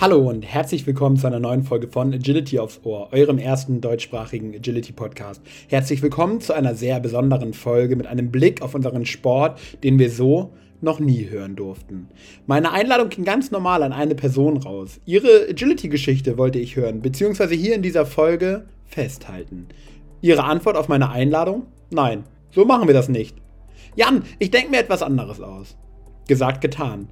Hallo und herzlich willkommen zu einer neuen Folge von Agility aufs Ohr, eurem ersten deutschsprachigen Agility Podcast. Herzlich willkommen zu einer sehr besonderen Folge mit einem Blick auf unseren Sport, den wir so noch nie hören durften. Meine Einladung ging ganz normal an eine Person raus. Ihre Agility-Geschichte wollte ich hören, beziehungsweise hier in dieser Folge festhalten. Ihre Antwort auf meine Einladung? Nein, so machen wir das nicht. Jan, ich denke mir etwas anderes aus. Gesagt, getan.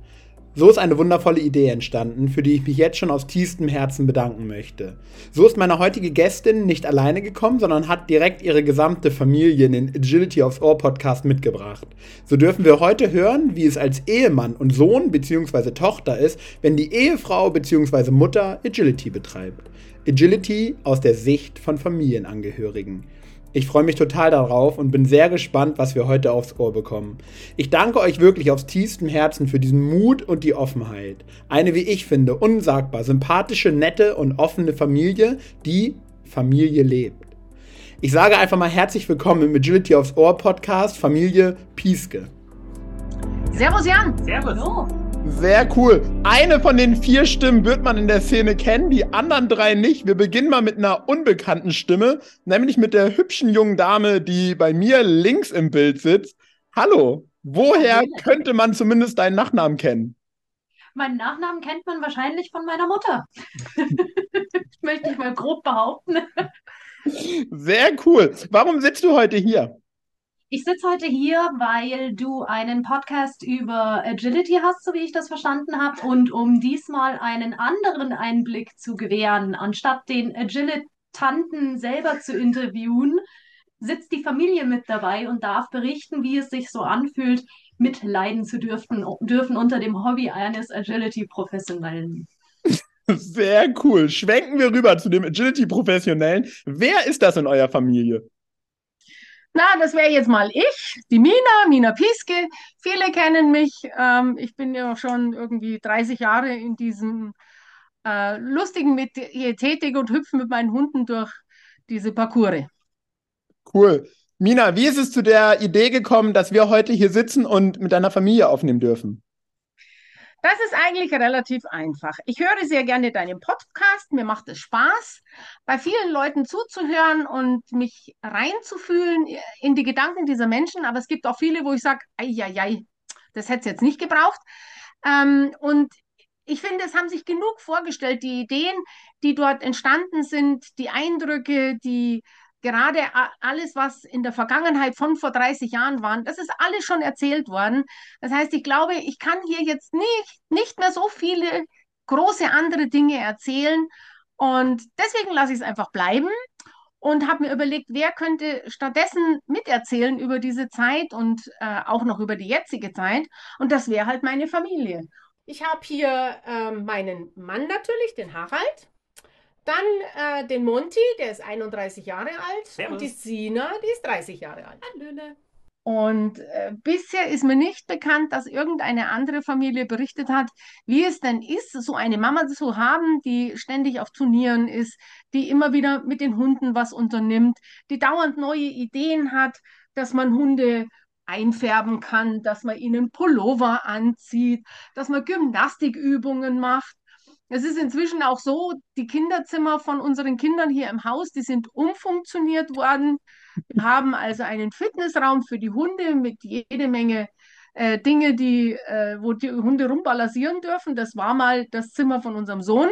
So ist eine wundervolle Idee entstanden, für die ich mich jetzt schon aus tiefstem Herzen bedanken möchte. So ist meine heutige Gästin nicht alleine gekommen, sondern hat direkt ihre gesamte Familie in den Agility aufs Ohr Podcast mitgebracht. So dürfen wir heute hören, wie es als Ehemann und Sohn bzw. Tochter ist, wenn die Ehefrau bzw. Mutter Agility betreibt. Agility aus der Sicht von Familienangehörigen. Ich freue mich total darauf und bin sehr gespannt, was wir heute aufs Ohr bekommen. Ich danke euch wirklich aus tiefstem Herzen für diesen Mut und die Offenheit. Eine, wie ich finde, unsagbar sympathische, nette und offene Familie, die Familie lebt. Ich sage einfach mal herzlich willkommen im Agility aufs Ohr Podcast, Familie Pieske. Servus Jan. Servus. Hallo. Sehr cool. Eine von den vier Stimmen wird man in der Szene kennen, die anderen drei nicht. Wir beginnen mal mit einer unbekannten Stimme, nämlich mit der hübschen jungen Dame, die bei mir links im Bild sitzt. Hallo, woher könnte man zumindest deinen Nachnamen kennen? Meinen Nachnamen kennt man wahrscheinlich von meiner Mutter. Möchte ich mal grob behaupten. Sehr cool. Warum sitzt du heute hier? Ich sitze heute hier, weil du einen Podcast über Agility hast, so wie ich das verstanden habe, und um diesmal einen anderen Einblick zu gewähren, anstatt den Agilitanten selber zu interviewen, sitzt die Familie mit dabei und darf berichten, wie es sich so anfühlt, mitleiden zu dürfen, dürfen unter dem Hobby eines Agility-Professionellen. Sehr cool. Schwenken wir rüber zu dem Agility-Professionellen. Wer ist das in eurer Familie? Na, das wäre jetzt mal ich, die Mina, Mina Pieske. Viele kennen mich. Ähm, ich bin ja schon irgendwie 30 Jahre in diesem äh, lustigen Metier tätig und hüpfe mit meinen Hunden durch diese Parcours. Cool. Mina, wie ist es zu der Idee gekommen, dass wir heute hier sitzen und mit deiner Familie aufnehmen dürfen? Das ist eigentlich relativ einfach. Ich höre sehr gerne deinen Podcast, mir macht es Spaß, bei vielen Leuten zuzuhören und mich reinzufühlen in die Gedanken dieser Menschen. Aber es gibt auch viele, wo ich sage, ei, das hätte es jetzt nicht gebraucht. Ähm, und ich finde, es haben sich genug vorgestellt, die Ideen, die dort entstanden sind, die Eindrücke, die gerade alles, was in der Vergangenheit von vor 30 Jahren war, das ist alles schon erzählt worden. Das heißt, ich glaube, ich kann hier jetzt nicht, nicht mehr so viele große andere Dinge erzählen. Und deswegen lasse ich es einfach bleiben und habe mir überlegt, wer könnte stattdessen miterzählen über diese Zeit und äh, auch noch über die jetzige Zeit. Und das wäre halt meine Familie. Ich habe hier äh, meinen Mann natürlich, den Harald. Dann äh, den Monty, der ist 31 Jahre alt. Servus. Und die Sina, die ist 30 Jahre alt. Hallöle. Und äh, bisher ist mir nicht bekannt, dass irgendeine andere Familie berichtet hat, wie es denn ist, so eine Mama zu haben, die ständig auf Turnieren ist, die immer wieder mit den Hunden was unternimmt, die dauernd neue Ideen hat, dass man Hunde einfärben kann, dass man ihnen Pullover anzieht, dass man Gymnastikübungen macht. Es ist inzwischen auch so, die Kinderzimmer von unseren Kindern hier im Haus, die sind umfunktioniert worden. Wir haben also einen Fitnessraum für die Hunde mit jede Menge äh, Dinge, die, äh, wo die Hunde rumbalancieren dürfen. Das war mal das Zimmer von unserem Sohn.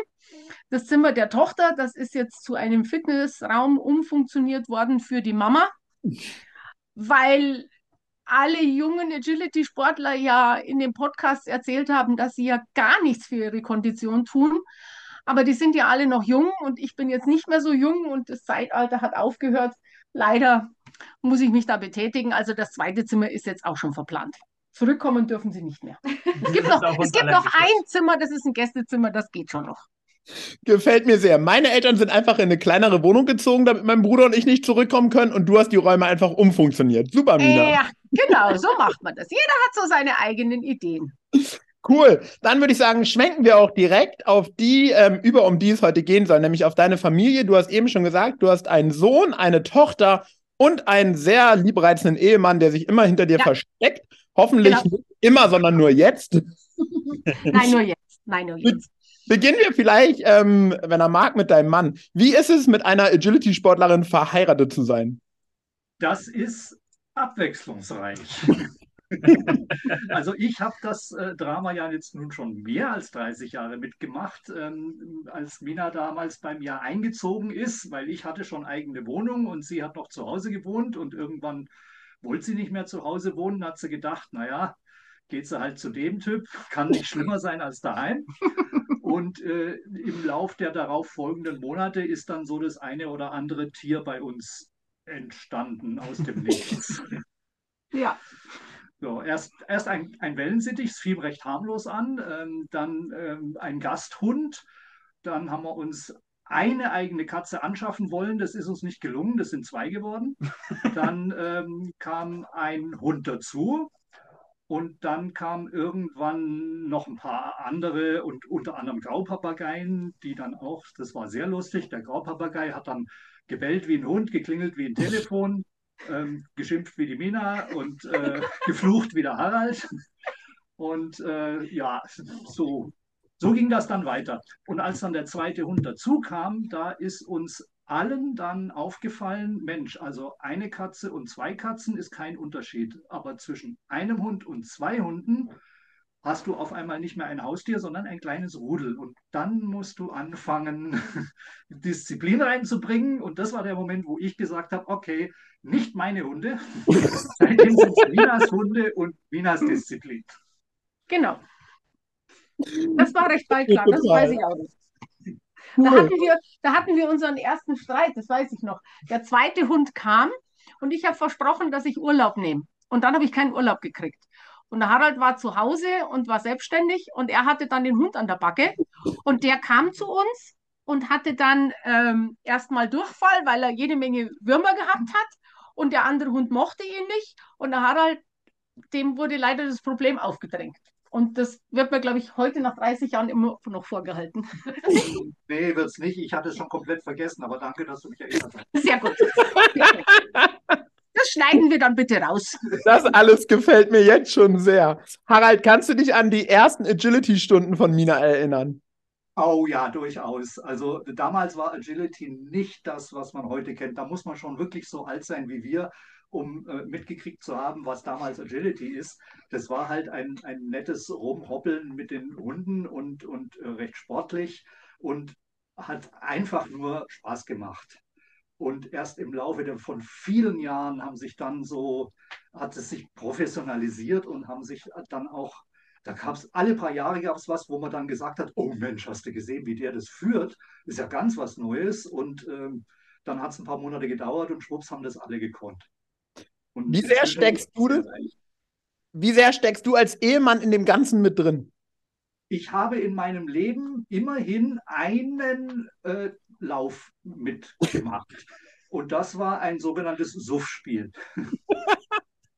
Das Zimmer der Tochter, das ist jetzt zu einem Fitnessraum umfunktioniert worden für die Mama, weil alle jungen Agility-Sportler ja in dem Podcast erzählt haben, dass sie ja gar nichts für ihre Kondition tun. Aber die sind ja alle noch jung und ich bin jetzt nicht mehr so jung und das Zeitalter hat aufgehört. Leider muss ich mich da betätigen. Also das zweite Zimmer ist jetzt auch schon verplant. Zurückkommen dürfen sie nicht mehr. Es gibt noch, es gibt noch ein Zimmer, das ist ein Gästezimmer, das geht schon noch. Gefällt mir sehr. Meine Eltern sind einfach in eine kleinere Wohnung gezogen, damit mein Bruder und ich nicht zurückkommen können und du hast die Räume einfach umfunktioniert. Super, Mina. Ja, genau, so macht man das. Jeder hat so seine eigenen Ideen. Cool. Dann würde ich sagen, schwenken wir auch direkt auf die, ähm, über um die es heute gehen soll, nämlich auf deine Familie. Du hast eben schon gesagt, du hast einen Sohn, eine Tochter und einen sehr liebreizenden Ehemann, der sich immer hinter dir ja. versteckt. Hoffentlich genau. nicht immer, sondern nur jetzt. Nein, nur jetzt. Nein, nur jetzt. Beginnen wir vielleicht, ähm, wenn er mag, mit deinem Mann. Wie ist es, mit einer Agility-Sportlerin verheiratet zu sein? Das ist abwechslungsreich. also ich habe das äh, Drama ja jetzt nun schon mehr als 30 Jahre mitgemacht, ähm, als Mina damals bei mir eingezogen ist, weil ich hatte schon eigene Wohnung und sie hat noch zu Hause gewohnt und irgendwann wollte sie nicht mehr zu Hause wohnen, hat sie gedacht, naja, geht sie halt zu dem Typ, kann nicht schlimmer sein als daheim. Und äh, im Lauf der darauf folgenden Monate ist dann so das eine oder andere Tier bei uns entstanden aus dem Nichts. Ja. So, erst, erst ein, ein Wellensittich, es fiel recht harmlos an, ähm, dann ähm, ein Gasthund, dann haben wir uns eine eigene Katze anschaffen wollen, das ist uns nicht gelungen, das sind zwei geworden. Dann ähm, kam ein Hund dazu, und dann kamen irgendwann noch ein paar andere und unter anderem Graupapageien, die dann auch, das war sehr lustig, der Graupapagei hat dann gebellt wie ein Hund, geklingelt wie ein Telefon, ähm, geschimpft wie die Mina und äh, geflucht wie der Harald. Und äh, ja, so, so ging das dann weiter. Und als dann der zweite Hund dazu kam, da ist uns allen dann aufgefallen, Mensch, also eine Katze und zwei Katzen ist kein Unterschied. Aber zwischen einem Hund und zwei Hunden hast du auf einmal nicht mehr ein Haustier, sondern ein kleines Rudel. Und dann musst du anfangen, Disziplin reinzubringen. Und das war der Moment, wo ich gesagt habe, okay, nicht meine Hunde. Seitdem sind es Minas Hunde und Minas Disziplin. Genau. Das war recht bald klar, das weiß ich auch nicht. Da hatten, wir, da hatten wir unseren ersten Streit, das weiß ich noch. Der zweite Hund kam und ich habe versprochen, dass ich Urlaub nehme. Und dann habe ich keinen Urlaub gekriegt. Und der Harald war zu Hause und war selbstständig und er hatte dann den Hund an der Backe und der kam zu uns und hatte dann ähm, erstmal Durchfall, weil er jede Menge Würmer gehabt hat und der andere Hund mochte ihn nicht und der Harald, dem wurde leider das Problem aufgedrängt. Und das wird mir, glaube ich, heute nach 30 Jahren immer noch vorgehalten. nee, wird es nicht. Ich hatte es schon komplett vergessen, aber danke, dass du mich erinnert hast. Sehr gut. Das schneiden wir dann bitte raus. Das alles gefällt mir jetzt schon sehr. Harald, kannst du dich an die ersten Agility-Stunden von Mina erinnern? Oh ja, durchaus. Also damals war Agility nicht das, was man heute kennt. Da muss man schon wirklich so alt sein wie wir, um äh, mitgekriegt zu haben, was damals Agility ist. Das war halt ein, ein nettes Rumhoppeln mit den Hunden und, und äh, recht sportlich und hat einfach nur Spaß gemacht. Und erst im Laufe der, von vielen Jahren haben sich dann so, hat es sich professionalisiert und haben sich dann auch, da gab es alle paar Jahre gab es was, wo man dann gesagt hat, oh Mensch, hast du gesehen, wie der das führt? Ist ja ganz was Neues. Und ähm, dann hat es ein paar Monate gedauert und schwupps haben das alle gekonnt. Und wie sehr steckst du das? Wie sehr steckst du als Ehemann in dem Ganzen mit drin? Ich habe in meinem Leben immerhin einen äh, Lauf mitgemacht. Und das war ein sogenanntes Suff-Spiel.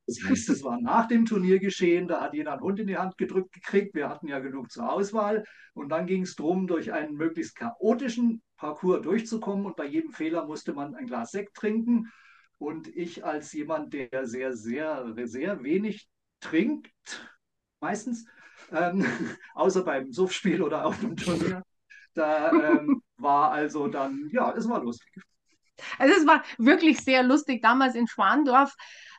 Das heißt, es war nach dem Turnier geschehen, da hat jeder einen Hund in die Hand gedrückt gekriegt. Wir hatten ja genug zur Auswahl. Und dann ging es darum, durch einen möglichst chaotischen Parcours durchzukommen. Und bei jedem Fehler musste man ein Glas Sekt trinken. Und ich als jemand, der sehr, sehr, sehr wenig trinkt, meistens, ähm, außer beim Suffspiel oder auf dem Turnier, da ähm, war also dann, ja, es war lustig. Also es war wirklich sehr lustig. Damals in Schwandorf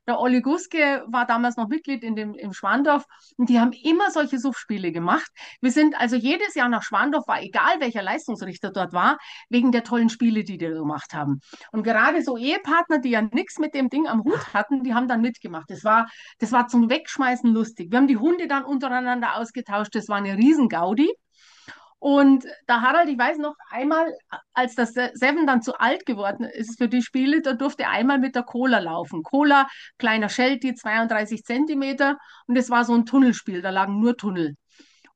der Olli Guske war damals noch Mitglied in dem, im Schwandorf und die haben immer solche Suchspiele gemacht. Wir sind also jedes Jahr nach Schwandorf, war egal welcher Leistungsrichter dort war, wegen der tollen Spiele, die die gemacht haben. Und gerade so Ehepartner, die ja nichts mit dem Ding am Hut hatten, die haben dann mitgemacht. Das war, das war zum Wegschmeißen lustig. Wir haben die Hunde dann untereinander ausgetauscht. Das war eine Riesengaudi. Und da Harald, ich weiß noch, einmal, als das Seven dann zu alt geworden ist für die Spiele, da durfte er einmal mit der Cola laufen. Cola, kleiner Sheltie, 32 Zentimeter. Und es war so ein Tunnelspiel, da lagen nur Tunnel.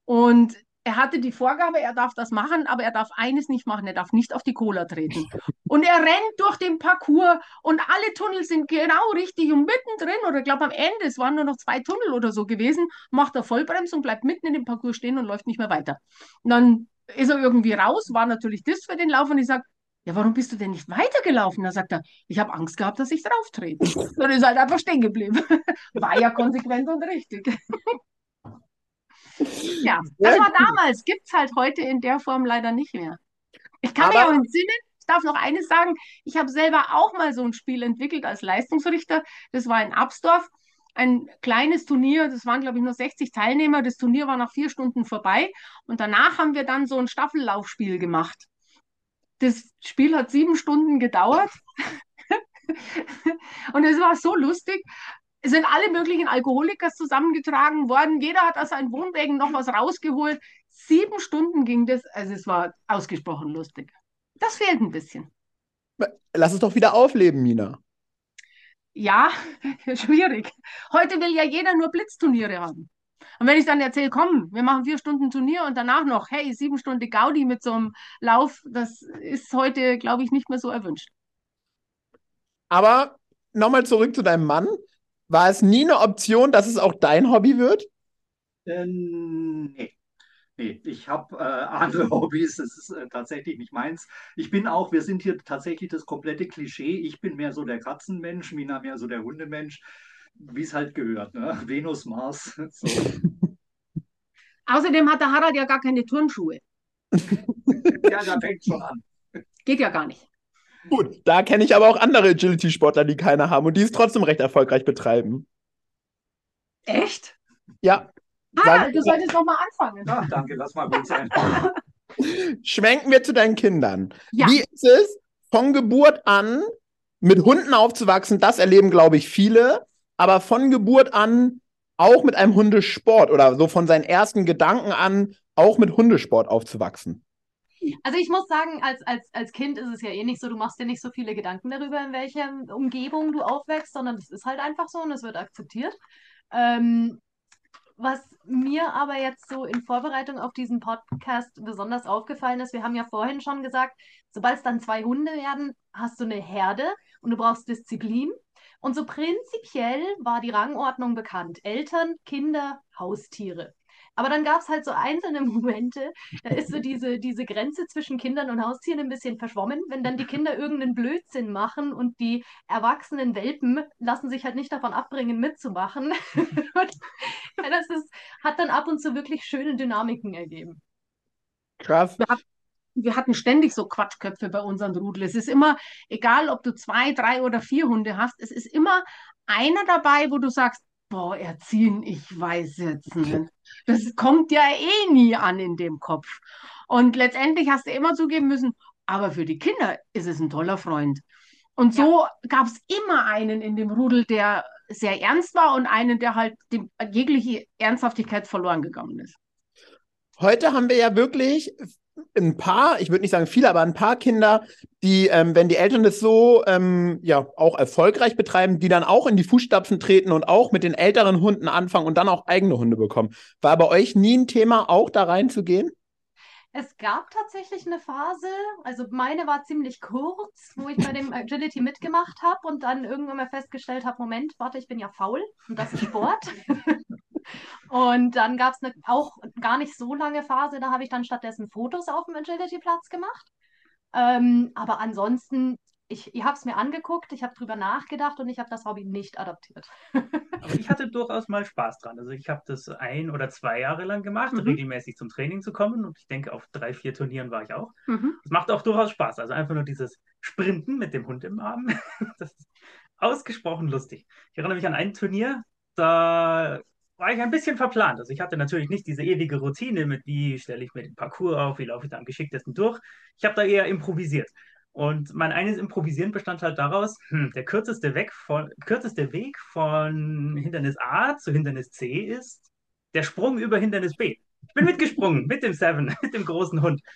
Und er hatte die Vorgabe, er darf das machen, aber er darf eines nicht machen, er darf nicht auf die Cola treten. Und er rennt durch den Parcours und alle Tunnel sind genau richtig und mittendrin, oder ich glaube am Ende, es waren nur noch zwei Tunnel oder so gewesen, macht er Vollbremse und bleibt mitten in dem Parcours stehen und läuft nicht mehr weiter. Und dann ist er irgendwie raus, war natürlich das für den Lauf und ich sage, ja, warum bist du denn nicht weitergelaufen? Da sagt er, ich habe Angst gehabt, dass ich drauf trete. Dann ist halt einfach stehen geblieben. War ja konsequent und richtig. Ja, das war damals, gibt es halt heute in der Form leider nicht mehr. Ich kann mich Aber- auch entsinnen, ich darf noch eines sagen, ich habe selber auch mal so ein Spiel entwickelt als Leistungsrichter. Das war in Absdorf, ein kleines Turnier, das waren, glaube ich, nur 60 Teilnehmer. Das Turnier war nach vier Stunden vorbei und danach haben wir dann so ein Staffellaufspiel gemacht. Das Spiel hat sieben Stunden gedauert und es war so lustig. Es sind alle möglichen Alkoholikers zusammengetragen worden. Jeder hat aus seinen Wohnwägen noch was rausgeholt. Sieben Stunden ging das. Also es war ausgesprochen lustig. Das fehlt ein bisschen. Lass es doch wieder aufleben, Mina. Ja, schwierig. Heute will ja jeder nur Blitzturniere haben. Und wenn ich dann erzähle, komm, wir machen vier Stunden Turnier und danach noch, hey, sieben Stunden Gaudi mit so einem Lauf, das ist heute, glaube ich, nicht mehr so erwünscht. Aber nochmal zurück zu deinem Mann. War es nie eine Option, dass es auch dein Hobby wird? Ähm, nee. Nee, ich habe äh, andere Hobbys, das ist äh, tatsächlich nicht meins. Ich bin auch, wir sind hier tatsächlich das komplette Klischee. Ich bin mehr so der Katzenmensch, Mina mehr so der Hundemensch, wie es halt gehört, ne? Venus, Mars. So. Außerdem hat der Harald ja gar keine Turnschuhe. Ja, da fängt schon an. Geht ja gar nicht. Gut, da kenne ich aber auch andere Agility-Sportler, die keine haben und die es trotzdem recht erfolgreich betreiben. Echt? Ja, Harald, du solltest noch mal anfangen. Ach, danke, lass mal gut sein. schwenken wir zu deinen Kindern. Ja. Wie ist es, von Geburt an mit Hunden aufzuwachsen? Das erleben, glaube ich, viele. Aber von Geburt an auch mit einem Hundesport oder so von seinen ersten Gedanken an auch mit Hundesport aufzuwachsen. Also ich muss sagen, als, als, als Kind ist es ja eh nicht so, du machst dir nicht so viele Gedanken darüber, in welcher Umgebung du aufwächst, sondern es ist halt einfach so und es wird akzeptiert. Ähm, was mir aber jetzt so in Vorbereitung auf diesen Podcast besonders aufgefallen ist, wir haben ja vorhin schon gesagt, sobald es dann zwei Hunde werden, hast du eine Herde und du brauchst Disziplin. Und so prinzipiell war die Rangordnung bekannt. Eltern, Kinder, Haustiere. Aber dann gab es halt so einzelne Momente, da ist so diese, diese Grenze zwischen Kindern und Haustieren ein bisschen verschwommen, wenn dann die Kinder irgendeinen Blödsinn machen und die erwachsenen Welpen lassen sich halt nicht davon abbringen, mitzumachen. und das ist, hat dann ab und zu wirklich schöne Dynamiken ergeben. Krass. wir hatten ständig so Quatschköpfe bei unseren Rudel. Es ist immer, egal ob du zwei, drei oder vier Hunde hast, es ist immer einer dabei, wo du sagst, boah, erziehen, ich weiß jetzt nicht. Das kommt ja eh nie an in dem Kopf. Und letztendlich hast du immer zugeben müssen, aber für die Kinder ist es ein toller Freund. Und so gab es immer einen in dem Rudel, der sehr ernst war und einen, der halt dem, jegliche Ernsthaftigkeit verloren gegangen ist. Heute haben wir ja wirklich ein paar, ich würde nicht sagen viele, aber ein paar Kinder, die, ähm, wenn die Eltern das so ähm, ja auch erfolgreich betreiben, die dann auch in die Fußstapfen treten und auch mit den älteren Hunden anfangen und dann auch eigene Hunde bekommen. War bei euch nie ein Thema, auch da reinzugehen? Es gab tatsächlich eine Phase, also meine war ziemlich kurz, wo ich bei dem Agility mitgemacht habe und dann irgendwann mal festgestellt habe, Moment, warte, ich bin ja faul und das ist Sport. und dann gab es eine auch gar nicht so lange Phase, da habe ich dann stattdessen Fotos auf dem Agility-Platz gemacht. Ähm, aber ansonsten, ich, ich habe es mir angeguckt, ich habe drüber nachgedacht und ich habe das Hobby nicht adaptiert. Aber ich hatte durchaus mal Spaß dran. Also ich habe das ein oder zwei Jahre lang gemacht, Mhm. regelmäßig zum Training zu kommen. Und ich denke, auf drei, vier Turnieren war ich auch. Mhm. Es macht auch durchaus Spaß. Also einfach nur dieses Sprinten mit dem Hund im Arm. Das ist ausgesprochen lustig. Ich erinnere mich an ein Turnier, da war ich ein bisschen verplant. Also ich hatte natürlich nicht diese ewige Routine mit, wie stelle ich mir den Parcours auf, wie laufe ich da am geschicktesten durch. Ich habe da eher improvisiert. Und mein eines Improvisieren bestand halt daraus, hm, der kürzeste, Weg von, kürzeste Weg von Hindernis A zu Hindernis C ist der Sprung über Hindernis B. Ich bin mitgesprungen mit dem Seven, mit dem großen Hund.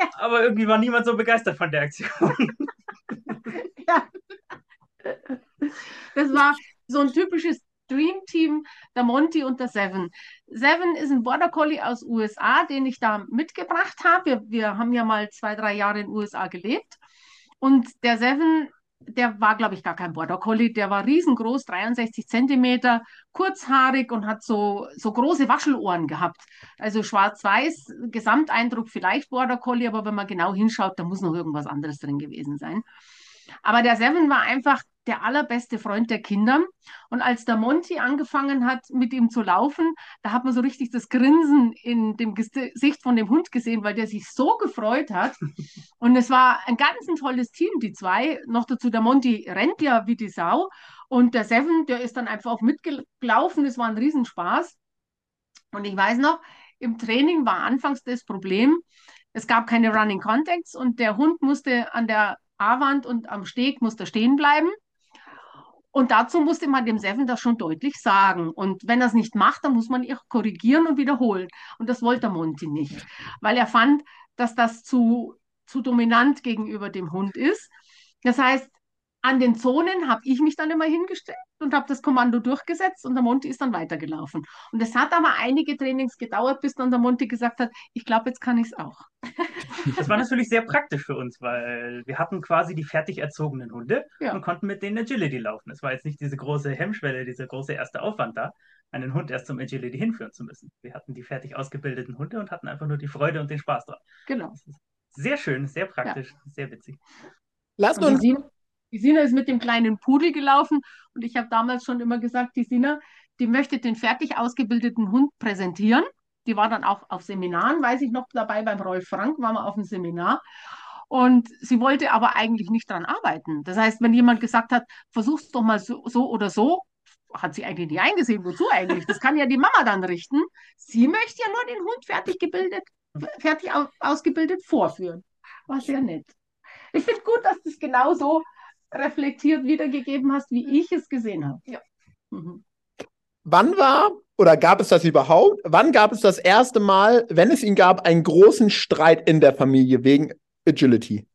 Ja. Aber irgendwie war niemand so begeistert von der Aktion. Ja. Das war so ein typisches Dream Team, der Monty und der Seven. Seven ist ein Border Collie aus USA, den ich da mitgebracht habe. Wir, wir haben ja mal zwei, drei Jahre in den USA gelebt. Und der Seven, der war, glaube ich, gar kein Border Collie. Der war riesengroß, 63 Zentimeter, kurzhaarig und hat so, so große Waschelohren gehabt. Also schwarz-weiß, Gesamteindruck vielleicht Border Collie, aber wenn man genau hinschaut, da muss noch irgendwas anderes drin gewesen sein. Aber der Seven war einfach der allerbeste Freund der Kinder. Und als der Monty angefangen hat, mit ihm zu laufen, da hat man so richtig das Grinsen in dem Gesicht von dem Hund gesehen, weil der sich so gefreut hat. Und es war ein ganz ein tolles Team, die zwei. Noch dazu, der Monty rennt ja wie die Sau. Und der Seven, der ist dann einfach auch mitgelaufen. Es war ein Riesenspaß. Und ich weiß noch, im Training war anfangs das Problem, es gab keine Running Contacts und der Hund musste an der A-Wand und am Steg musste stehen bleiben. Und dazu musste man dem Seven das schon deutlich sagen. Und wenn er es nicht macht, dann muss man ihn korrigieren und wiederholen. Und das wollte Monty nicht, weil er fand, dass das zu, zu dominant gegenüber dem Hund ist. Das heißt, an den Zonen habe ich mich dann immer hingestellt und habe das Kommando durchgesetzt und der Monty ist dann weitergelaufen. Und es hat aber einige Trainings gedauert, bis dann der Monty gesagt hat, ich glaube, jetzt kann ich es auch. Das war natürlich sehr praktisch für uns, weil wir hatten quasi die fertig erzogenen Hunde ja. und konnten mit denen Agility laufen. Es war jetzt nicht diese große Hemmschwelle, dieser große erste Aufwand da, einen Hund erst zum Agility hinführen zu müssen. Wir hatten die fertig ausgebildeten Hunde und hatten einfach nur die Freude und den Spaß dran. Genau. Sehr schön, sehr praktisch, ja. sehr witzig. Lass uns, die Sina ist mit dem kleinen Pudel gelaufen und ich habe damals schon immer gesagt, die Sina, die möchte den fertig ausgebildeten Hund präsentieren. Die war dann auch auf Seminaren, weiß ich noch, dabei beim Rolf Frank waren wir auf dem Seminar. Und sie wollte aber eigentlich nicht daran arbeiten. Das heißt, wenn jemand gesagt hat, versuch's doch mal so, so oder so, hat sie eigentlich nicht eingesehen, wozu eigentlich? Das kann ja die Mama dann richten. Sie möchte ja nur den Hund fertig gebildet, fertig ausgebildet vorführen. War sehr nett. Ich finde gut, dass das genauso reflektiert wiedergegeben hast, wie ich es gesehen habe. Ja. Mhm. Wann war oder gab es das überhaupt? Wann gab es das erste Mal, wenn es ihn gab, einen großen Streit in der Familie wegen Agility?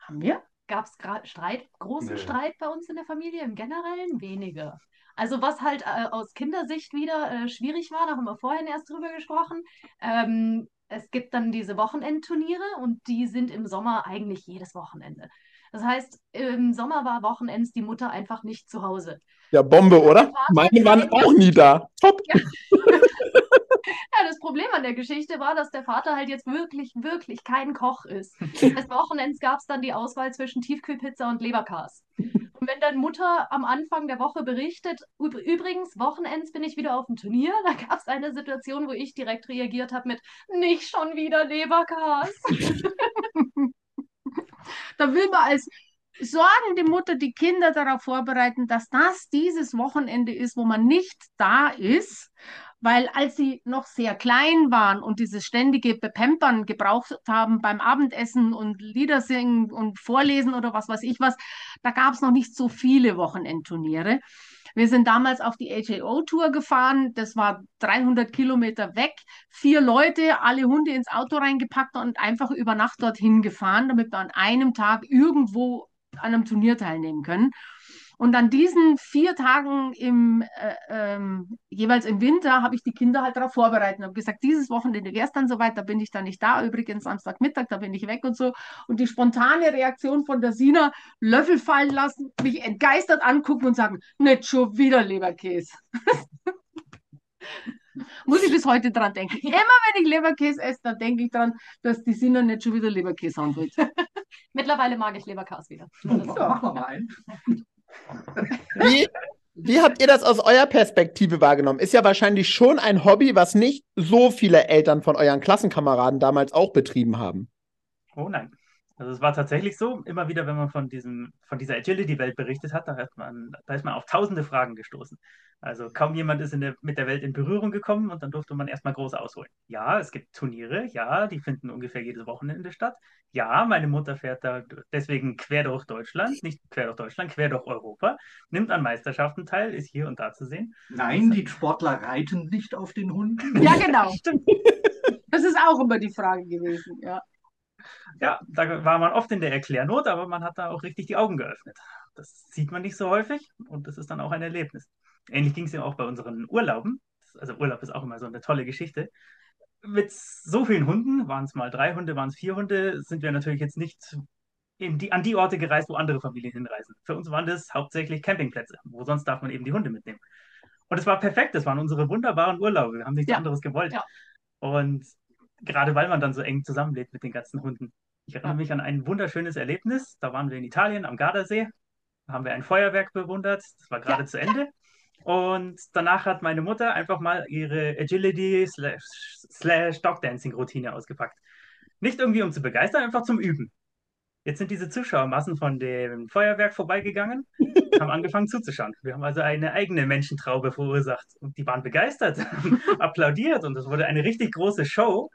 Haben wir? Gab es Streit, großen nee. Streit bei uns in der Familie? Im Generellen wenige. Also was halt äh, aus Kindersicht wieder äh, schwierig war, da haben wir vorhin erst drüber gesprochen. Ähm, es gibt dann diese Wochenendturniere und die sind im Sommer eigentlich jedes Wochenende. Das heißt, im Sommer war Wochenends die Mutter einfach nicht zu Hause. Ja, Bombe, oder? Meine waren auch nie da. Top. Ja. ja, das Problem an der Geschichte war, dass der Vater halt jetzt wirklich, wirklich kein Koch ist. Des Wochenends gab es dann die Auswahl zwischen Tiefkühlpizza und Leberkas. Und wenn dann Mutter am Anfang der Woche berichtet, übrigens, Wochenends bin ich wieder auf dem Turnier, da gab es eine Situation, wo ich direkt reagiert habe mit, nicht schon wieder Leberkas. da will man als sorgende Mutter die Kinder darauf vorbereiten, dass das dieses Wochenende ist, wo man nicht da ist weil als sie noch sehr klein waren und dieses ständige Bepempern gebraucht haben beim Abendessen und Lieder singen und vorlesen oder was weiß ich was, da gab es noch nicht so viele Wochenendturniere. Wir sind damals auf die AJO-Tour gefahren. Das war 300 Kilometer weg. Vier Leute, alle Hunde ins Auto reingepackt und einfach über Nacht dorthin gefahren, damit wir an einem Tag irgendwo an einem Turnier teilnehmen können. Und an diesen vier Tagen im, äh, ähm, jeweils im Winter habe ich die Kinder halt darauf vorbereitet und habe gesagt, dieses Wochenende wäre es dann soweit, da bin ich dann nicht da. Übrigens Samstagmittag, da bin ich weg und so. Und die spontane Reaktion von der Sina, Löffel fallen lassen, mich entgeistert angucken und sagen, nicht schon wieder Leberkäse. Muss ich bis heute dran denken. Immer wenn ich Leberkäse esse, dann denke ich dran, dass die Sina nicht schon wieder Leberkäse haben wird. Mittlerweile mag ich Leberkäse wieder. Ja, machen wir mal einen. Wie, wie habt ihr das aus eurer Perspektive wahrgenommen? Ist ja wahrscheinlich schon ein Hobby, was nicht so viele Eltern von euren Klassenkameraden damals auch betrieben haben. Oh nein. Also es war tatsächlich so, immer wieder, wenn man von, diesem, von dieser Agility-Welt berichtet hat, da, hat man, da ist man auf tausende Fragen gestoßen. Also kaum jemand ist der, mit der Welt in Berührung gekommen und dann durfte man erstmal groß ausholen. Ja, es gibt Turniere, ja, die finden ungefähr jedes Wochenende statt. Ja, meine Mutter fährt da deswegen quer durch Deutschland, nicht quer durch Deutschland, quer durch Europa, nimmt an Meisterschaften teil, ist hier und da zu sehen. Nein, die Sportler reiten nicht auf den Hunden. Ja, genau. Stimmt. Das ist auch immer die Frage gewesen, ja. Ja, da war man oft in der Erklärnot, aber man hat da auch richtig die Augen geöffnet. Das sieht man nicht so häufig und das ist dann auch ein Erlebnis. Ähnlich ging es ja auch bei unseren Urlauben. Also Urlaub ist auch immer so eine tolle Geschichte. Mit so vielen Hunden, waren es mal drei Hunde, waren es vier Hunde, sind wir natürlich jetzt nicht die, an die Orte gereist, wo andere Familien hinreisen. Für uns waren das hauptsächlich Campingplätze, wo sonst darf man eben die Hunde mitnehmen. Und es war perfekt, das waren unsere wunderbaren Urlaube. Wir haben nichts ja. anderes gewollt. Ja. Und gerade weil man dann so eng zusammenlebt mit den ganzen Hunden, Ich erinnere mich an ein wunderschönes Erlebnis. Da waren wir in Italien am Gardasee. Da haben wir ein Feuerwerk bewundert. Das war gerade Ja, zu Ende. Und danach hat meine Mutter einfach mal ihre Agility slash, slash Dog Dancing Routine ausgepackt. Nicht irgendwie um zu begeistern, einfach zum Üben. Jetzt sind diese Zuschauermassen von dem Feuerwerk vorbeigegangen, haben angefangen zuzuschauen. Wir haben also eine eigene Menschentraube verursacht und die waren begeistert, applaudiert und es wurde eine richtig große Show.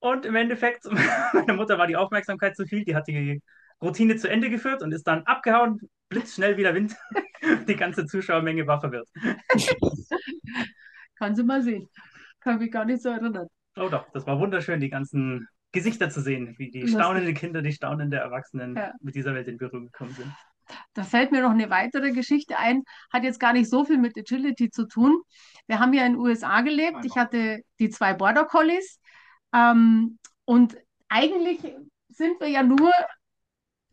Und im Endeffekt, meiner Mutter war die Aufmerksamkeit zu viel, die hat die Routine zu Ende geführt und ist dann abgehauen, blitzschnell wie der Wind. Die ganze Zuschauermenge war verwirrt. Kannst du mal sehen. Kann mich gar nicht so erinnern. Oh doch, das war wunderschön, die ganzen Gesichter zu sehen, wie die staunenden Kinder, die staunenden Erwachsenen Ja. mit dieser Welt in Berührung gekommen sind. Da fällt mir noch eine weitere Geschichte ein, hat jetzt gar nicht so viel mit Agility zu tun. Wir haben ja in den USA gelebt. Ich hatte die zwei Border Collies. Ähm, und eigentlich sind wir ja nur,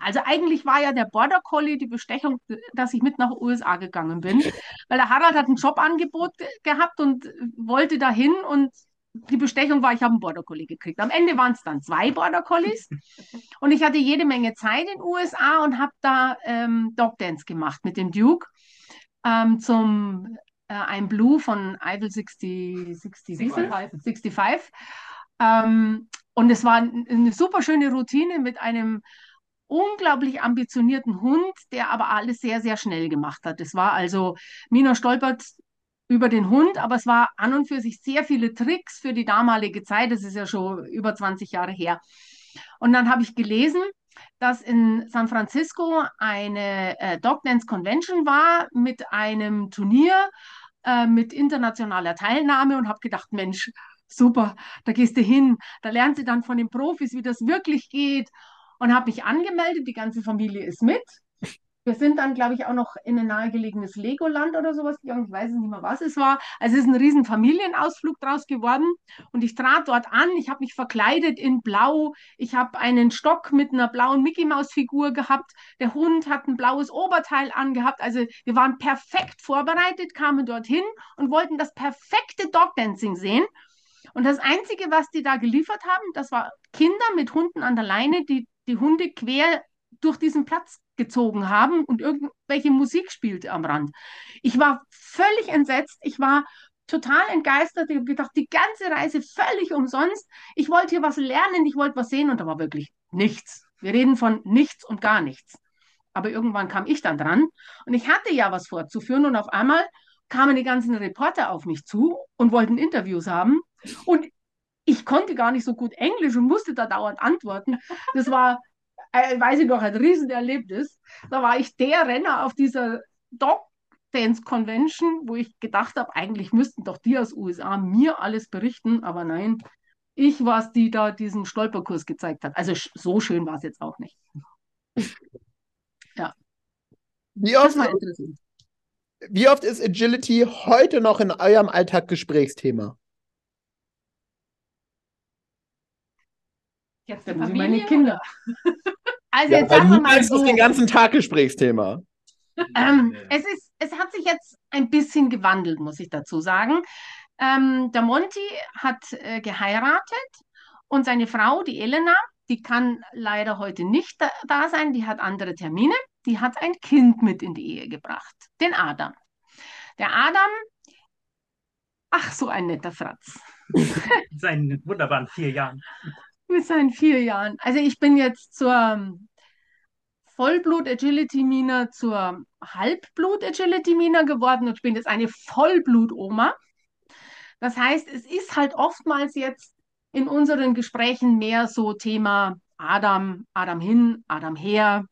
also eigentlich war ja der Border Collie die Bestechung, dass ich mit nach USA gegangen bin. Weil der Harald hat ein Jobangebot ge gehabt und wollte dahin und die Bestechung war, ich habe einen Border Collie gekriegt. Am Ende waren es dann zwei Border Collies. Und ich hatte jede Menge Zeit in den USA und habe da ähm, Dog Dance gemacht mit dem Duke ähm, zum äh, ein Blue von Idol 60, 60 wie viel? 65. Ähm, und es war eine super schöne Routine mit einem unglaublich ambitionierten Hund, der aber alles sehr, sehr schnell gemacht hat. Es war also, Mina stolpert über den Hund, aber es war an und für sich sehr viele Tricks für die damalige Zeit. Das ist ja schon über 20 Jahre her. Und dann habe ich gelesen, dass in San Francisco eine äh, Dog Dance Convention war mit einem Turnier äh, mit internationaler Teilnahme und habe gedacht, Mensch, super, da gehst du hin, da lernst du dann von den Profis, wie das wirklich geht und habe mich angemeldet, die ganze Familie ist mit. Wir sind dann, glaube ich, auch noch in ein nahegelegenes Legoland oder sowas gegangen. Ich weiß nicht mehr, was es war. Also es ist ein riesen Familienausflug draus geworden. Und ich trat dort an. Ich habe mich verkleidet in Blau. Ich habe einen Stock mit einer blauen Mickey-Maus-Figur gehabt. Der Hund hat ein blaues Oberteil angehabt. Also wir waren perfekt vorbereitet, kamen dorthin und wollten das perfekte Dog-Dancing sehen. Und das Einzige, was die da geliefert haben, das war Kinder mit Hunden an der Leine, die die Hunde quer durch diesen Platz gezogen haben und irgendwelche Musik spielte am Rand. Ich war völlig entsetzt. Ich war total entgeistert. Ich habe gedacht, die ganze Reise völlig umsonst. Ich wollte hier was lernen, ich wollte was sehen und da war wirklich nichts. Wir reden von nichts und gar nichts. Aber irgendwann kam ich dann dran und ich hatte ja was vorzuführen und auf einmal kamen die ganzen Reporter auf mich zu und wollten Interviews haben und ich konnte gar nicht so gut Englisch und musste da dauernd antworten. Das war, äh, weiß ich noch, ein Riesenerlebnis. Da war ich der Renner auf dieser Dog Dance Convention, wo ich gedacht habe, eigentlich müssten doch die aus USA mir alles berichten, aber nein, ich war es, die da diesen Stolperkurs gezeigt hat. Also so schön war es jetzt auch nicht. Wie Das oft, wie oft ist Agility heute noch in eurem Alltag Gesprächsthema? Jetzt die muss ich meine Familie, Kinder. Also Ja, jetzt sagen wir mal ist so. den ganzen Tag Gesprächsthema. Ähm, es ist, es hat sich jetzt ein bisschen gewandelt, muss ich dazu sagen. Ähm, der Monty hat äh, geheiratet und seine Frau, die Elena, die kann leider heute nicht da, da sein, die hat andere Termine. Die hat ein Kind mit in die Ehe gebracht, den Adam. Der Adam, ach, so ein netter Fratz. In seinen wunderbaren vier Jahren. Mit seinen vier Jahren. Also ich bin jetzt zur ähm, Vollblut-Agility-Mina zur Halbblut-Agility-Mina geworden und ich bin jetzt eine Vollblut-Oma. Das heißt, es ist halt oftmals jetzt in unseren Gesprächen mehr so Thema Adam, Adam hin, Adam her.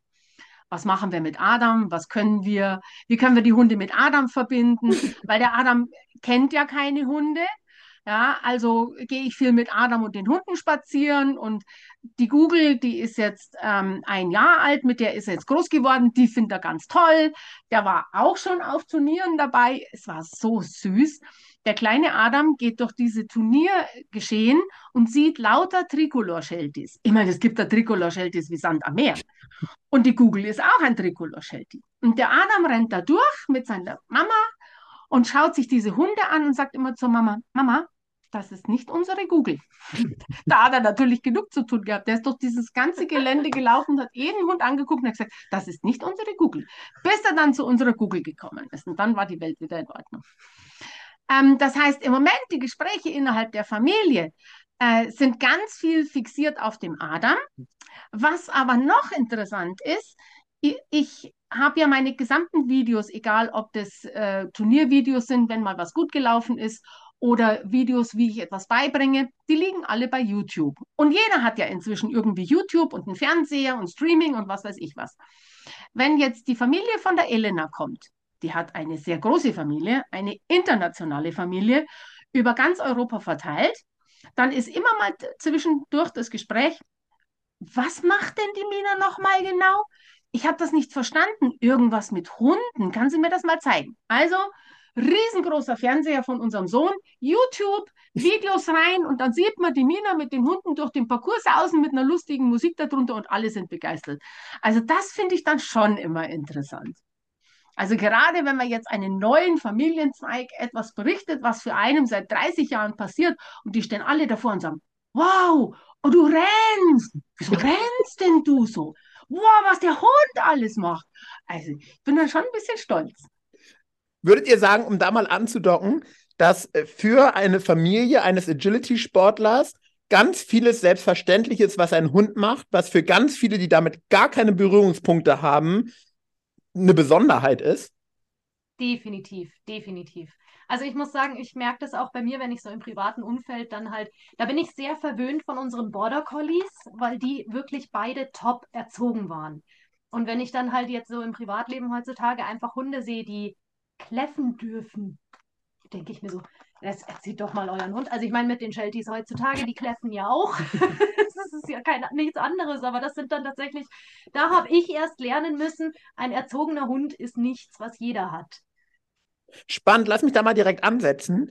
Was machen wir mit Adam? Was können wir? Wie können wir die Hunde mit Adam verbinden? Weil der Adam kennt ja keine Hunde. Ja, also gehe ich viel mit Adam und den Hunden spazieren und die Google, die ist jetzt ähm, ein Jahr alt, mit der ist er jetzt groß geworden, die findet er ganz toll. Der war auch schon auf Turnieren dabei. Es war so süß. Der kleine Adam geht durch diese Turniergeschehen und sieht lauter Tricolor-Shelties. Ich meine, es gibt da Tricolor-Shelties wie Sand am Meer. Und die Google ist auch ein Tricolor-Sheltie. Und der Adam rennt da durch mit seiner Mama und schaut sich diese Hunde an und sagt immer zur Mama, Mama, das ist nicht unsere Google. da hat er natürlich genug zu tun gehabt. Der ist durch dieses ganze Gelände gelaufen, hat jeden Hund angeguckt und hat gesagt, das ist nicht unsere Google. Bis er dann zu unserer Google gekommen ist. Und dann war die Welt wieder in Ordnung. Ähm, das heißt, im Moment die Gespräche innerhalb der Familie äh, sind ganz viel fixiert auf dem Adam. Was aber noch interessant ist, ich, ich habe ja meine gesamten Videos, egal ob das äh, Turniervideos sind, wenn mal was gut gelaufen ist, oder Videos, wie ich etwas beibringe, die liegen alle bei YouTube. Und jeder hat ja inzwischen irgendwie YouTube und einen Fernseher und Streaming und was weiß ich was. Wenn jetzt die Familie von der Elena kommt, die hat eine sehr große Familie, eine internationale Familie, über ganz Europa verteilt, dann ist immer mal zwischendurch das Gespräch, was macht denn die Mina nochmal genau? Ich habe das nicht verstanden. Irgendwas mit Hunden. Kann sie mir das mal zeigen? Also, riesengroßer Fernseher von unserem Sohn, YouTube, Videos rein und dann sieht man die Mina mit den Hunden durch den Parcours außen mit einer lustigen Musik darunter und alle sind begeistert. Also das finde ich dann schon immer interessant. Also gerade wenn man jetzt einen neuen Familienzweig etwas berichtet, was für einen seit 30 Jahren passiert und die stehen alle davor und sagen, wow, oh, du rennst, wieso rennst denn du so? Wow, was der Hund alles macht. Also ich bin dann schon ein bisschen stolz. Würdet ihr sagen, um da mal anzudocken, dass äh, für eine Familie eines Agility-Sportlers ganz vieles Selbstverständliches, was ein Hund macht, was für ganz viele, die damit gar keine Berührungspunkte haben, eine Besonderheit ist? Definitiv, definitiv. Also ich muss sagen, ich merke das auch bei mir, wenn ich so im privaten Umfeld dann halt, da bin ich sehr verwöhnt von unseren Border Collies, weil die wirklich beide top erzogen waren. Und wenn ich dann halt jetzt so im Privatleben heutzutage einfach Hunde sehe, die kläffen dürfen, denke ich mir so, das erzieht doch mal euren Hund. Also ich meine, mit den Shelties heutzutage, die kläffen ja auch. das ist ja kein, nichts anderes, aber das sind dann tatsächlich, da habe ich erst lernen müssen, ein erzogener Hund ist nichts, was jeder hat. Spannend, lass mich da mal direkt ansetzen.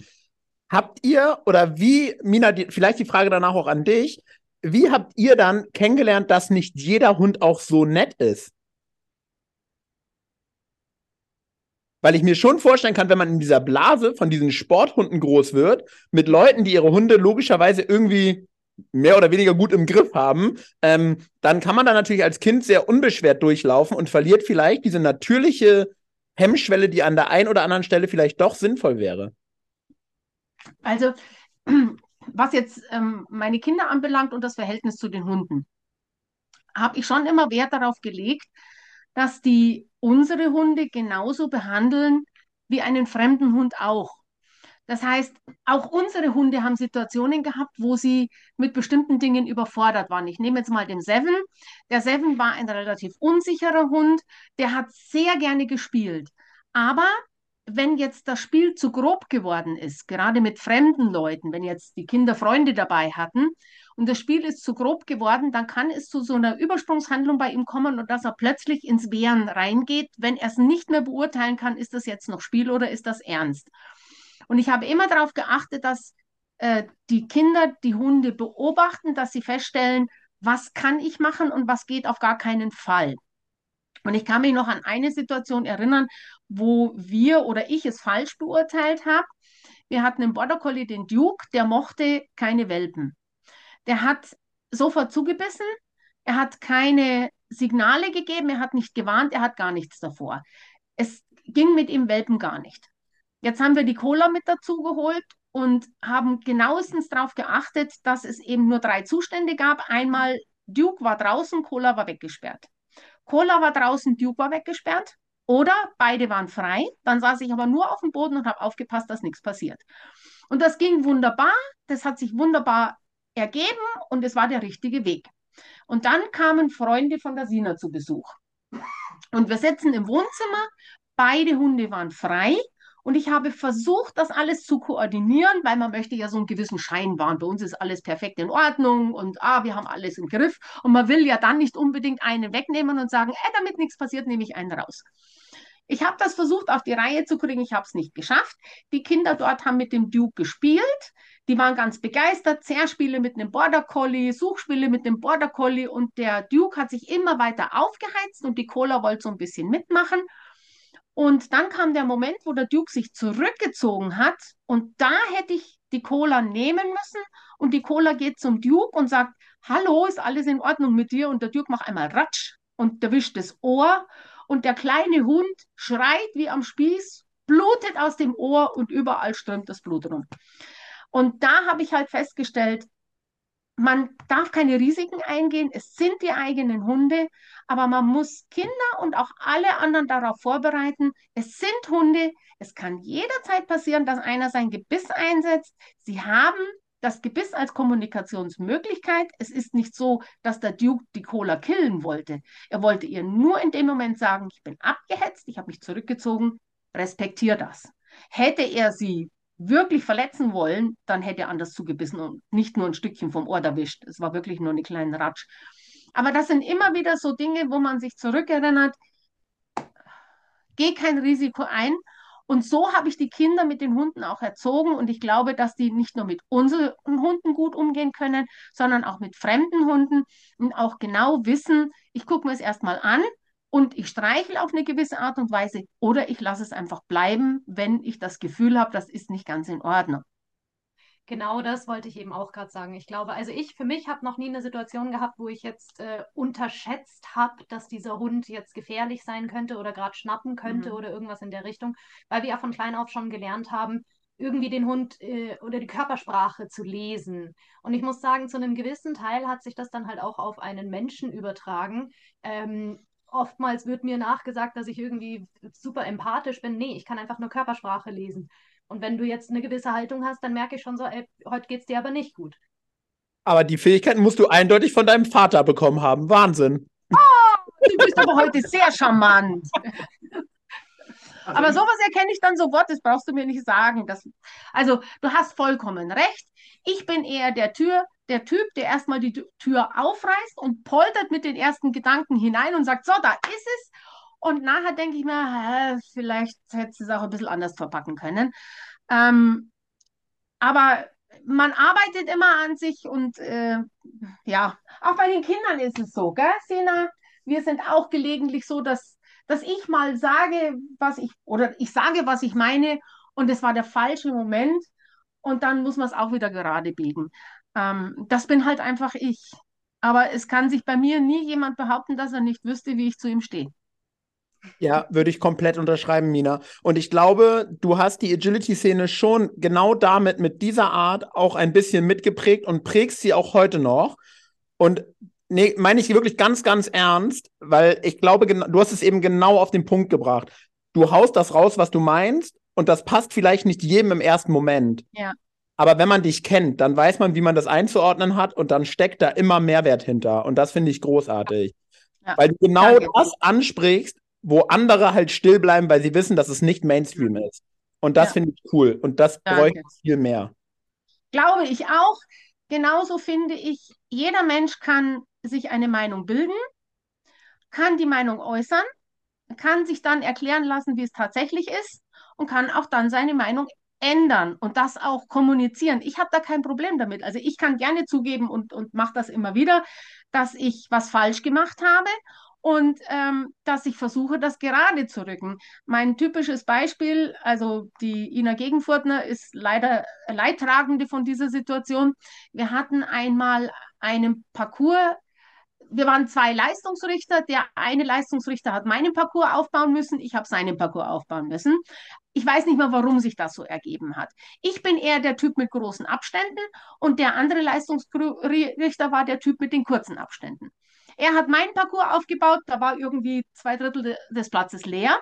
Habt ihr oder wie, Mina, die, vielleicht die Frage danach auch an dich, wie habt ihr dann kennengelernt, dass nicht jeder Hund auch so nett ist? Weil ich mir schon vorstellen kann, wenn man in dieser Blase von diesen Sporthunden groß wird, mit Leuten, die ihre Hunde logischerweise irgendwie mehr oder weniger gut im Griff haben, ähm, dann kann man da natürlich als Kind sehr unbeschwert durchlaufen und verliert vielleicht diese natürliche Hemmschwelle, die an der einen oder anderen Stelle vielleicht doch sinnvoll wäre. Also, was jetzt ähm, meine Kinder anbelangt und das Verhältnis zu den Hunden, habe ich schon immer Wert darauf gelegt, dass die unsere Hunde genauso behandeln wie einen fremden Hund auch. Das heißt, auch unsere Hunde haben Situationen gehabt, wo sie mit bestimmten Dingen überfordert waren. Ich nehme jetzt mal den Seven. Der Seven war ein relativ unsicherer Hund, der hat sehr gerne gespielt. Aber wenn jetzt das Spiel zu grob geworden ist, gerade mit fremden Leuten, wenn jetzt die Kinder Freunde dabei hatten und das Spiel ist zu grob geworden, dann kann es zu so einer Übersprungshandlung bei ihm kommen und dass er plötzlich ins Wehren reingeht, wenn er es nicht mehr beurteilen kann, ist das jetzt noch Spiel oder ist das ernst. Und ich habe immer darauf geachtet, dass äh, die Kinder die Hunde beobachten, dass sie feststellen, was kann ich machen und was geht auf gar keinen Fall. Und ich kann mich noch an eine Situation erinnern, wo wir oder ich es falsch beurteilt habe. Wir hatten im Border Collie den Duke, der mochte keine Welpen. Der hat sofort zugebissen, er hat keine Signale gegeben, er hat nicht gewarnt, er hat gar nichts davor. Es ging mit ihm Welpen gar nicht. Jetzt haben wir die Cola mit dazu geholt und haben genauestens darauf geachtet, dass es eben nur drei Zustände gab. Einmal Duke war draußen, Cola war weggesperrt. Cola war draußen, Duke war weggesperrt. Oder beide waren frei. Dann saß ich aber nur auf dem Boden und habe aufgepasst, dass nichts passiert. Und das ging wunderbar. Das hat sich wunderbar ergeben und es war der richtige Weg. Und dann kamen Freunde von der Sina zu Besuch. Und wir sitzen im Wohnzimmer. Beide Hunde waren frei. Und ich habe versucht, das alles zu koordinieren, weil man möchte ja so einen gewissen Schein wahren. Bei uns ist alles perfekt in Ordnung und ah, wir haben alles im Griff. Und man will ja dann nicht unbedingt einen wegnehmen und sagen, äh, damit nichts passiert, nehme ich einen raus. Ich habe das versucht auf die Reihe zu kriegen, ich habe es nicht geschafft. Die Kinder dort haben mit dem Duke gespielt. Die waren ganz begeistert. Zerspiele mit einem Border Collie, Suchspiele mit dem Border Collie und der Duke hat sich immer weiter aufgeheizt und die Cola wollte so ein bisschen mitmachen. Und dann kam der Moment, wo der Duke sich zurückgezogen hat. Und da hätte ich die Cola nehmen müssen. Und die Cola geht zum Duke und sagt, hallo, ist alles in Ordnung mit dir? Und der Duke macht einmal Ratsch und erwischt das Ohr. Und der kleine Hund schreit wie am Spieß, blutet aus dem Ohr und überall strömt das Blut rum. Und da habe ich halt festgestellt, man darf keine Risiken eingehen, es sind die eigenen Hunde, aber man muss Kinder und auch alle anderen darauf vorbereiten. Es sind Hunde, es kann jederzeit passieren, dass einer sein Gebiss einsetzt. Sie haben das Gebiss als Kommunikationsmöglichkeit. Es ist nicht so, dass der Duke die Cola killen wollte. Er wollte ihr nur in dem Moment sagen, ich bin abgehetzt, ich habe mich zurückgezogen, respektiere das. Hätte er sie wirklich verletzen wollen, dann hätte er anders zugebissen und nicht nur ein Stückchen vom Ohr erwischt. Es war wirklich nur eine kleine Ratsch. Aber das sind immer wieder so Dinge, wo man sich zurückerinnert, geh kein Risiko ein. Und so habe ich die Kinder mit den Hunden auch erzogen. Und ich glaube, dass die nicht nur mit unseren Hunden gut umgehen können, sondern auch mit fremden Hunden und auch genau wissen, ich gucke mir es erstmal an und ich streichle auf eine gewisse Art und Weise oder ich lasse es einfach bleiben, wenn ich das Gefühl habe, das ist nicht ganz in Ordnung. Genau das wollte ich eben auch gerade sagen. Ich glaube, also ich für mich habe noch nie eine Situation gehabt, wo ich jetzt äh, unterschätzt habe, dass dieser Hund jetzt gefährlich sein könnte oder gerade schnappen könnte mhm. oder irgendwas in der Richtung, weil wir ja von klein auf schon gelernt haben, irgendwie den Hund äh, oder die Körpersprache zu lesen. Und ich muss sagen, zu einem gewissen Teil hat sich das dann halt auch auf einen Menschen übertragen. Ähm, oftmals wird mir nachgesagt, dass ich irgendwie super empathisch bin. Nee, ich kann einfach nur Körpersprache lesen. Und wenn du jetzt eine gewisse Haltung hast, dann merke ich schon so, ey, heute geht es dir aber nicht gut. Aber die Fähigkeiten musst du eindeutig von deinem Vater bekommen haben. Wahnsinn. Oh, du bist aber heute sehr charmant. Also aber sowas erkenne ich dann sofort, das brauchst du mir nicht sagen. Das, also, du hast vollkommen recht. Ich bin eher der Tür, der Typ, der erstmal die Tür aufreißt und poltert mit den ersten Gedanken hinein und sagt, so, da ist es. Und nachher denke ich mir, hä, vielleicht hätte sie es auch ein bisschen anders verpacken können. Ähm, aber man arbeitet immer an sich und äh, ja, auch bei den Kindern ist es so, gell, Sina? Wir sind auch gelegentlich so, dass, dass ich mal sage, was ich, oder ich sage, was ich meine und es war der falsche Moment und dann muss man es auch wieder gerade biegen. Ähm, das bin halt einfach ich. Aber es kann sich bei mir nie jemand behaupten, dass er nicht wüsste, wie ich zu ihm stehe. Ja, würde ich komplett unterschreiben, Mina. Und ich glaube, du hast die Agility-Szene schon genau damit, mit dieser Art auch ein bisschen mitgeprägt und prägst sie auch heute noch. Und nee, meine ich wirklich ganz, ganz ernst, weil ich glaube, du hast es eben genau auf den Punkt gebracht. Du haust das raus, was du meinst, und das passt vielleicht nicht jedem im ersten Moment. Ja. Aber wenn man dich kennt, dann weiß man, wie man das einzuordnen hat und dann steckt da immer Mehrwert hinter. Und das finde ich großartig. Ja. Weil du genau Danke. das ansprichst, wo andere halt still bleiben, weil sie wissen, dass es nicht Mainstream ist. Und das ja. finde ich cool. Und das bräuchte ich viel mehr. Glaube ich auch. Genauso finde ich, jeder Mensch kann sich eine Meinung bilden, kann die Meinung äußern, kann sich dann erklären lassen, wie es tatsächlich ist und kann auch dann seine Meinung ändern und das auch kommunizieren. Ich habe da kein Problem damit. Also ich kann gerne zugeben und, und mache das immer wieder, dass ich was falsch gemacht habe und ähm, dass ich versuche, das gerade zu rücken. Mein typisches Beispiel, also die Ina Gegenfurtner ist leider Leidtragende von dieser Situation. Wir hatten einmal einen Parcours wir waren zwei Leistungsrichter. Der eine Leistungsrichter hat meinen Parcours aufbauen müssen, ich habe seinen Parcours aufbauen müssen. Ich weiß nicht mal, warum sich das so ergeben hat. Ich bin eher der Typ mit großen Abständen und der andere Leistungsrichter war der Typ mit den kurzen Abständen. Er hat meinen Parcours aufgebaut, da war irgendwie zwei Drittel des Platzes leer.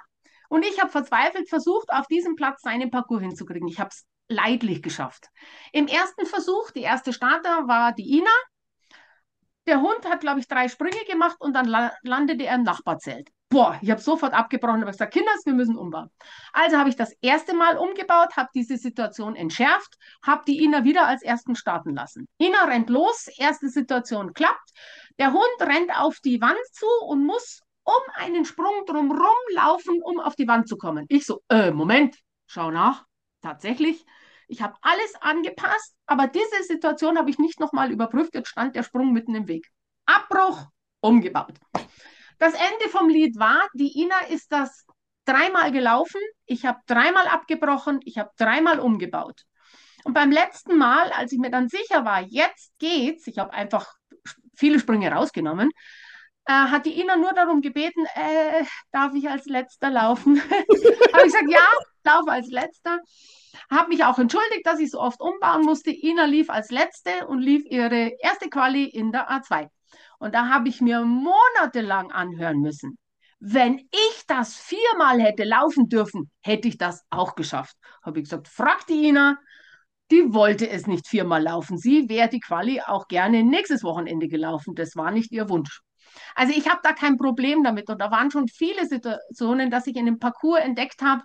Und ich habe verzweifelt versucht, auf diesem Platz seinen Parcours hinzukriegen. Ich habe es leidlich geschafft. Im ersten Versuch, die erste Starter war die Ina, der Hund hat, glaube ich, drei Sprünge gemacht und dann la landete er im Nachbarzelt. Boah, ich habe sofort abgebrochen und gesagt, Kinders, wir müssen umbauen. Also habe ich das erste Mal umgebaut, habe diese Situation entschärft, habe die Ina wieder als ersten starten lassen. Ina rennt los, erste Situation klappt. Der Hund rennt auf die Wand zu und muss um einen Sprung drumherum laufen, um auf die Wand zu kommen. Ich so, äh, Moment, schau nach. Tatsächlich, ich habe alles angepasst, aber diese Situation habe ich nicht nochmal überprüft. Jetzt stand der Sprung mitten im Weg. Abbruch, umgebaut. Das Ende vom Lied war, die Ina ist das dreimal gelaufen, ich habe dreimal abgebrochen, ich habe dreimal umgebaut. Und beim letzten Mal, als ich mir dann sicher war, jetzt geht's, ich habe einfach viele Sprünge rausgenommen, hat die Ina nur darum gebeten, äh, darf ich als letzter laufen? habe ich gesagt, ja, laufe als letzter. Habe mich auch entschuldigt, dass ich so oft umbauen musste. Ina lief als letzte und lief ihre erste Quali in der A2. Und da habe ich mir monatelang anhören müssen. Wenn ich das viermal hätte laufen dürfen, hätte ich das auch geschafft. Habe ich gesagt, frag die Ina. Die wollte es nicht viermal laufen. Sie wäre die Quali auch gerne nächstes Wochenende gelaufen. Das war nicht ihr Wunsch. Also ich habe da kein Problem damit. Und da waren schon viele Situationen, dass ich in dem Parcours entdeckt habe,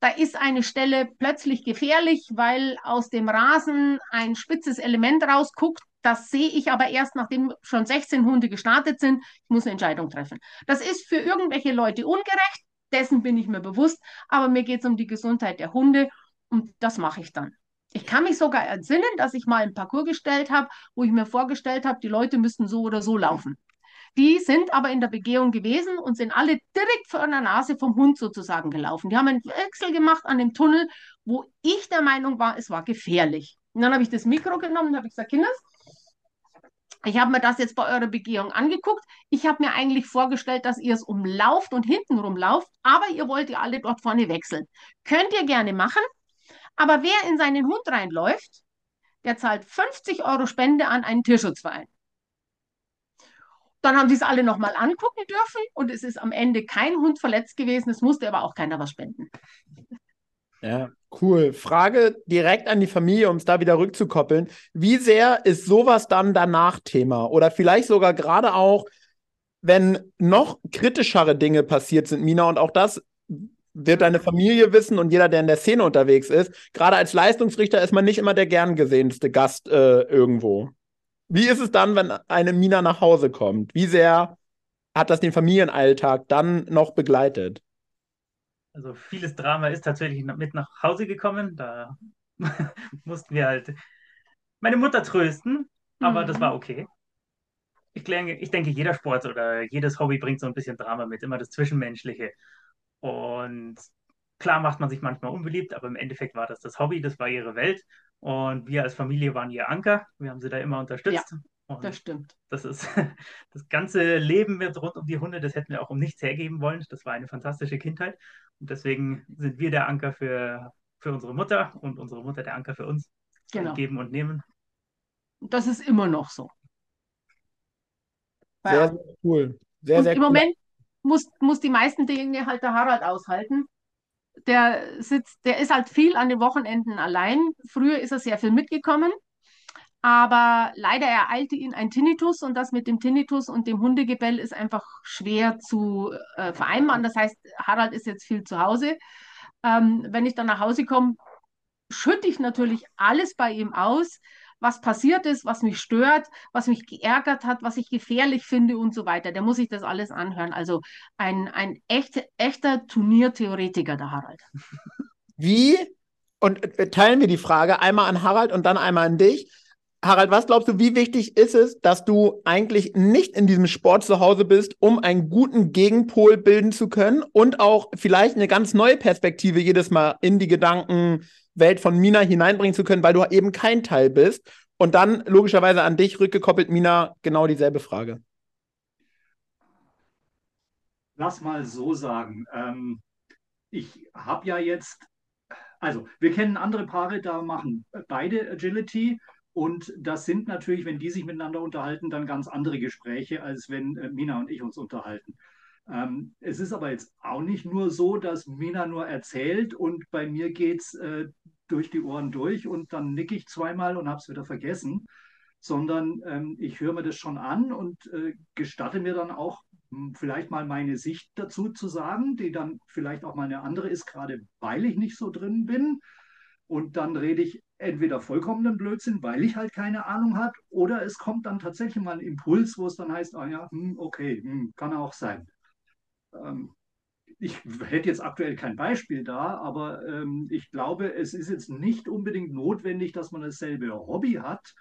da ist eine Stelle plötzlich gefährlich, weil aus dem Rasen ein spitzes Element rausguckt. Das sehe ich aber erst, nachdem schon 16 Hunde gestartet sind. Ich muss eine Entscheidung treffen. Das ist für irgendwelche Leute ungerecht, dessen bin ich mir bewusst, aber mir geht es um die Gesundheit der Hunde und das mache ich dann. Ich kann mich sogar entsinnen, dass ich mal einen Parcours gestellt habe, wo ich mir vorgestellt habe, die Leute müssten so oder so laufen. Die sind aber in der Begehung gewesen und sind alle direkt vor der Nase vom Hund sozusagen gelaufen. Die haben einen Wechsel gemacht an dem Tunnel, wo ich der Meinung war, es war gefährlich. Und dann habe ich das Mikro genommen und habe gesagt, Kinders, ich habe mir das jetzt bei eurer Begehung angeguckt. Ich habe mir eigentlich vorgestellt, dass ihr es umlauft und hintenrum lauft, aber ihr wollt ja alle dort vorne wechseln. Könnt ihr gerne machen, aber wer in seinen Hund reinläuft, der zahlt 50 Euro Spende an einen Tierschutzverein. Dann haben sie es alle nochmal angucken dürfen und es ist am Ende kein Hund verletzt gewesen. Es musste aber auch keiner was spenden. Ja, cool. Frage direkt an die Familie, um es da wieder rückzukoppeln. Wie sehr ist sowas dann danach Thema? Oder vielleicht sogar gerade auch, wenn noch kritischere Dinge passiert sind, Mina, und auch das wird deine Familie wissen und jeder, der in der Szene unterwegs ist. Gerade als Leistungsrichter ist man nicht immer der gern gesehenste Gast äh, irgendwo. Wie ist es dann, wenn eine Mina nach Hause kommt? Wie sehr hat das den Familienalltag dann noch begleitet? Also vieles Drama ist tatsächlich mit nach Hause gekommen. Da mussten wir halt meine Mutter trösten, aber mhm. das war okay. Ich denke, ich denke, jeder Sport oder jedes Hobby bringt so ein bisschen Drama mit, immer das Zwischenmenschliche. Und klar macht man sich manchmal unbeliebt, aber im Endeffekt war das das Hobby, das war ihre Welt. Und wir als Familie waren ihr Anker. Wir haben sie da immer unterstützt. Ja, das stimmt. Das ist das ganze Leben wird rund um die Hunde, das hätten wir auch um nichts hergeben wollen. Das war eine fantastische Kindheit. Und deswegen sind wir der Anker für, für unsere Mutter und unsere Mutter der Anker für uns. Genau. Geben und nehmen. Das ist immer noch so. Sehr, sehr cool. Sehr, sehr Im cool. Moment muss, muss die meisten Dinge halt der Harald aushalten der sitzt, der ist halt viel an den Wochenenden allein. Früher ist er sehr viel mitgekommen, aber leider ereilte ihn ein Tinnitus und das mit dem Tinnitus und dem Hundegebell ist einfach schwer zu äh, vereinbaren. Das heißt, Harald ist jetzt viel zu Hause. Ähm, wenn ich dann nach Hause komme, schütte ich natürlich alles bei ihm aus was passiert ist, was mich stört, was mich geärgert hat, was ich gefährlich finde und so weiter. Der muss sich das alles anhören. Also ein, ein echt, echter Turniertheoretiker, der Harald. Wie? Und äh, teilen wir die Frage einmal an Harald und dann einmal an dich. Harald, was glaubst du, wie wichtig ist es, dass du eigentlich nicht in diesem Sport zu Hause bist, um einen guten Gegenpol bilden zu können und auch vielleicht eine ganz neue Perspektive jedes Mal in die Gedankenwelt von Mina hineinbringen zu können, weil du eben kein Teil bist? Und dann logischerweise an dich rückgekoppelt, Mina, genau dieselbe Frage. Lass mal so sagen. Ähm, ich habe ja jetzt, also wir kennen andere Paare, da machen beide Agility und das sind natürlich, wenn die sich miteinander unterhalten, dann ganz andere Gespräche, als wenn äh, Mina und ich uns unterhalten. Ähm, es ist aber jetzt auch nicht nur so, dass Mina nur erzählt und bei mir geht es äh, durch die Ohren durch und dann nicke ich zweimal und habe es wieder vergessen, sondern ähm, ich höre mir das schon an und äh, gestatte mir dann auch hm, vielleicht mal meine Sicht dazu zu sagen, die dann vielleicht auch mal eine andere ist, gerade weil ich nicht so drin bin. Und dann rede ich entweder vollkommenen Blödsinn, weil ich halt keine Ahnung habe, oder es kommt dann tatsächlich mal ein Impuls, wo es dann heißt, ah ja, hm, okay, hm, kann auch sein. Ähm, ich hätte jetzt aktuell kein Beispiel da, aber ähm, ich glaube, es ist jetzt nicht unbedingt notwendig, dass man dasselbe Hobby hat,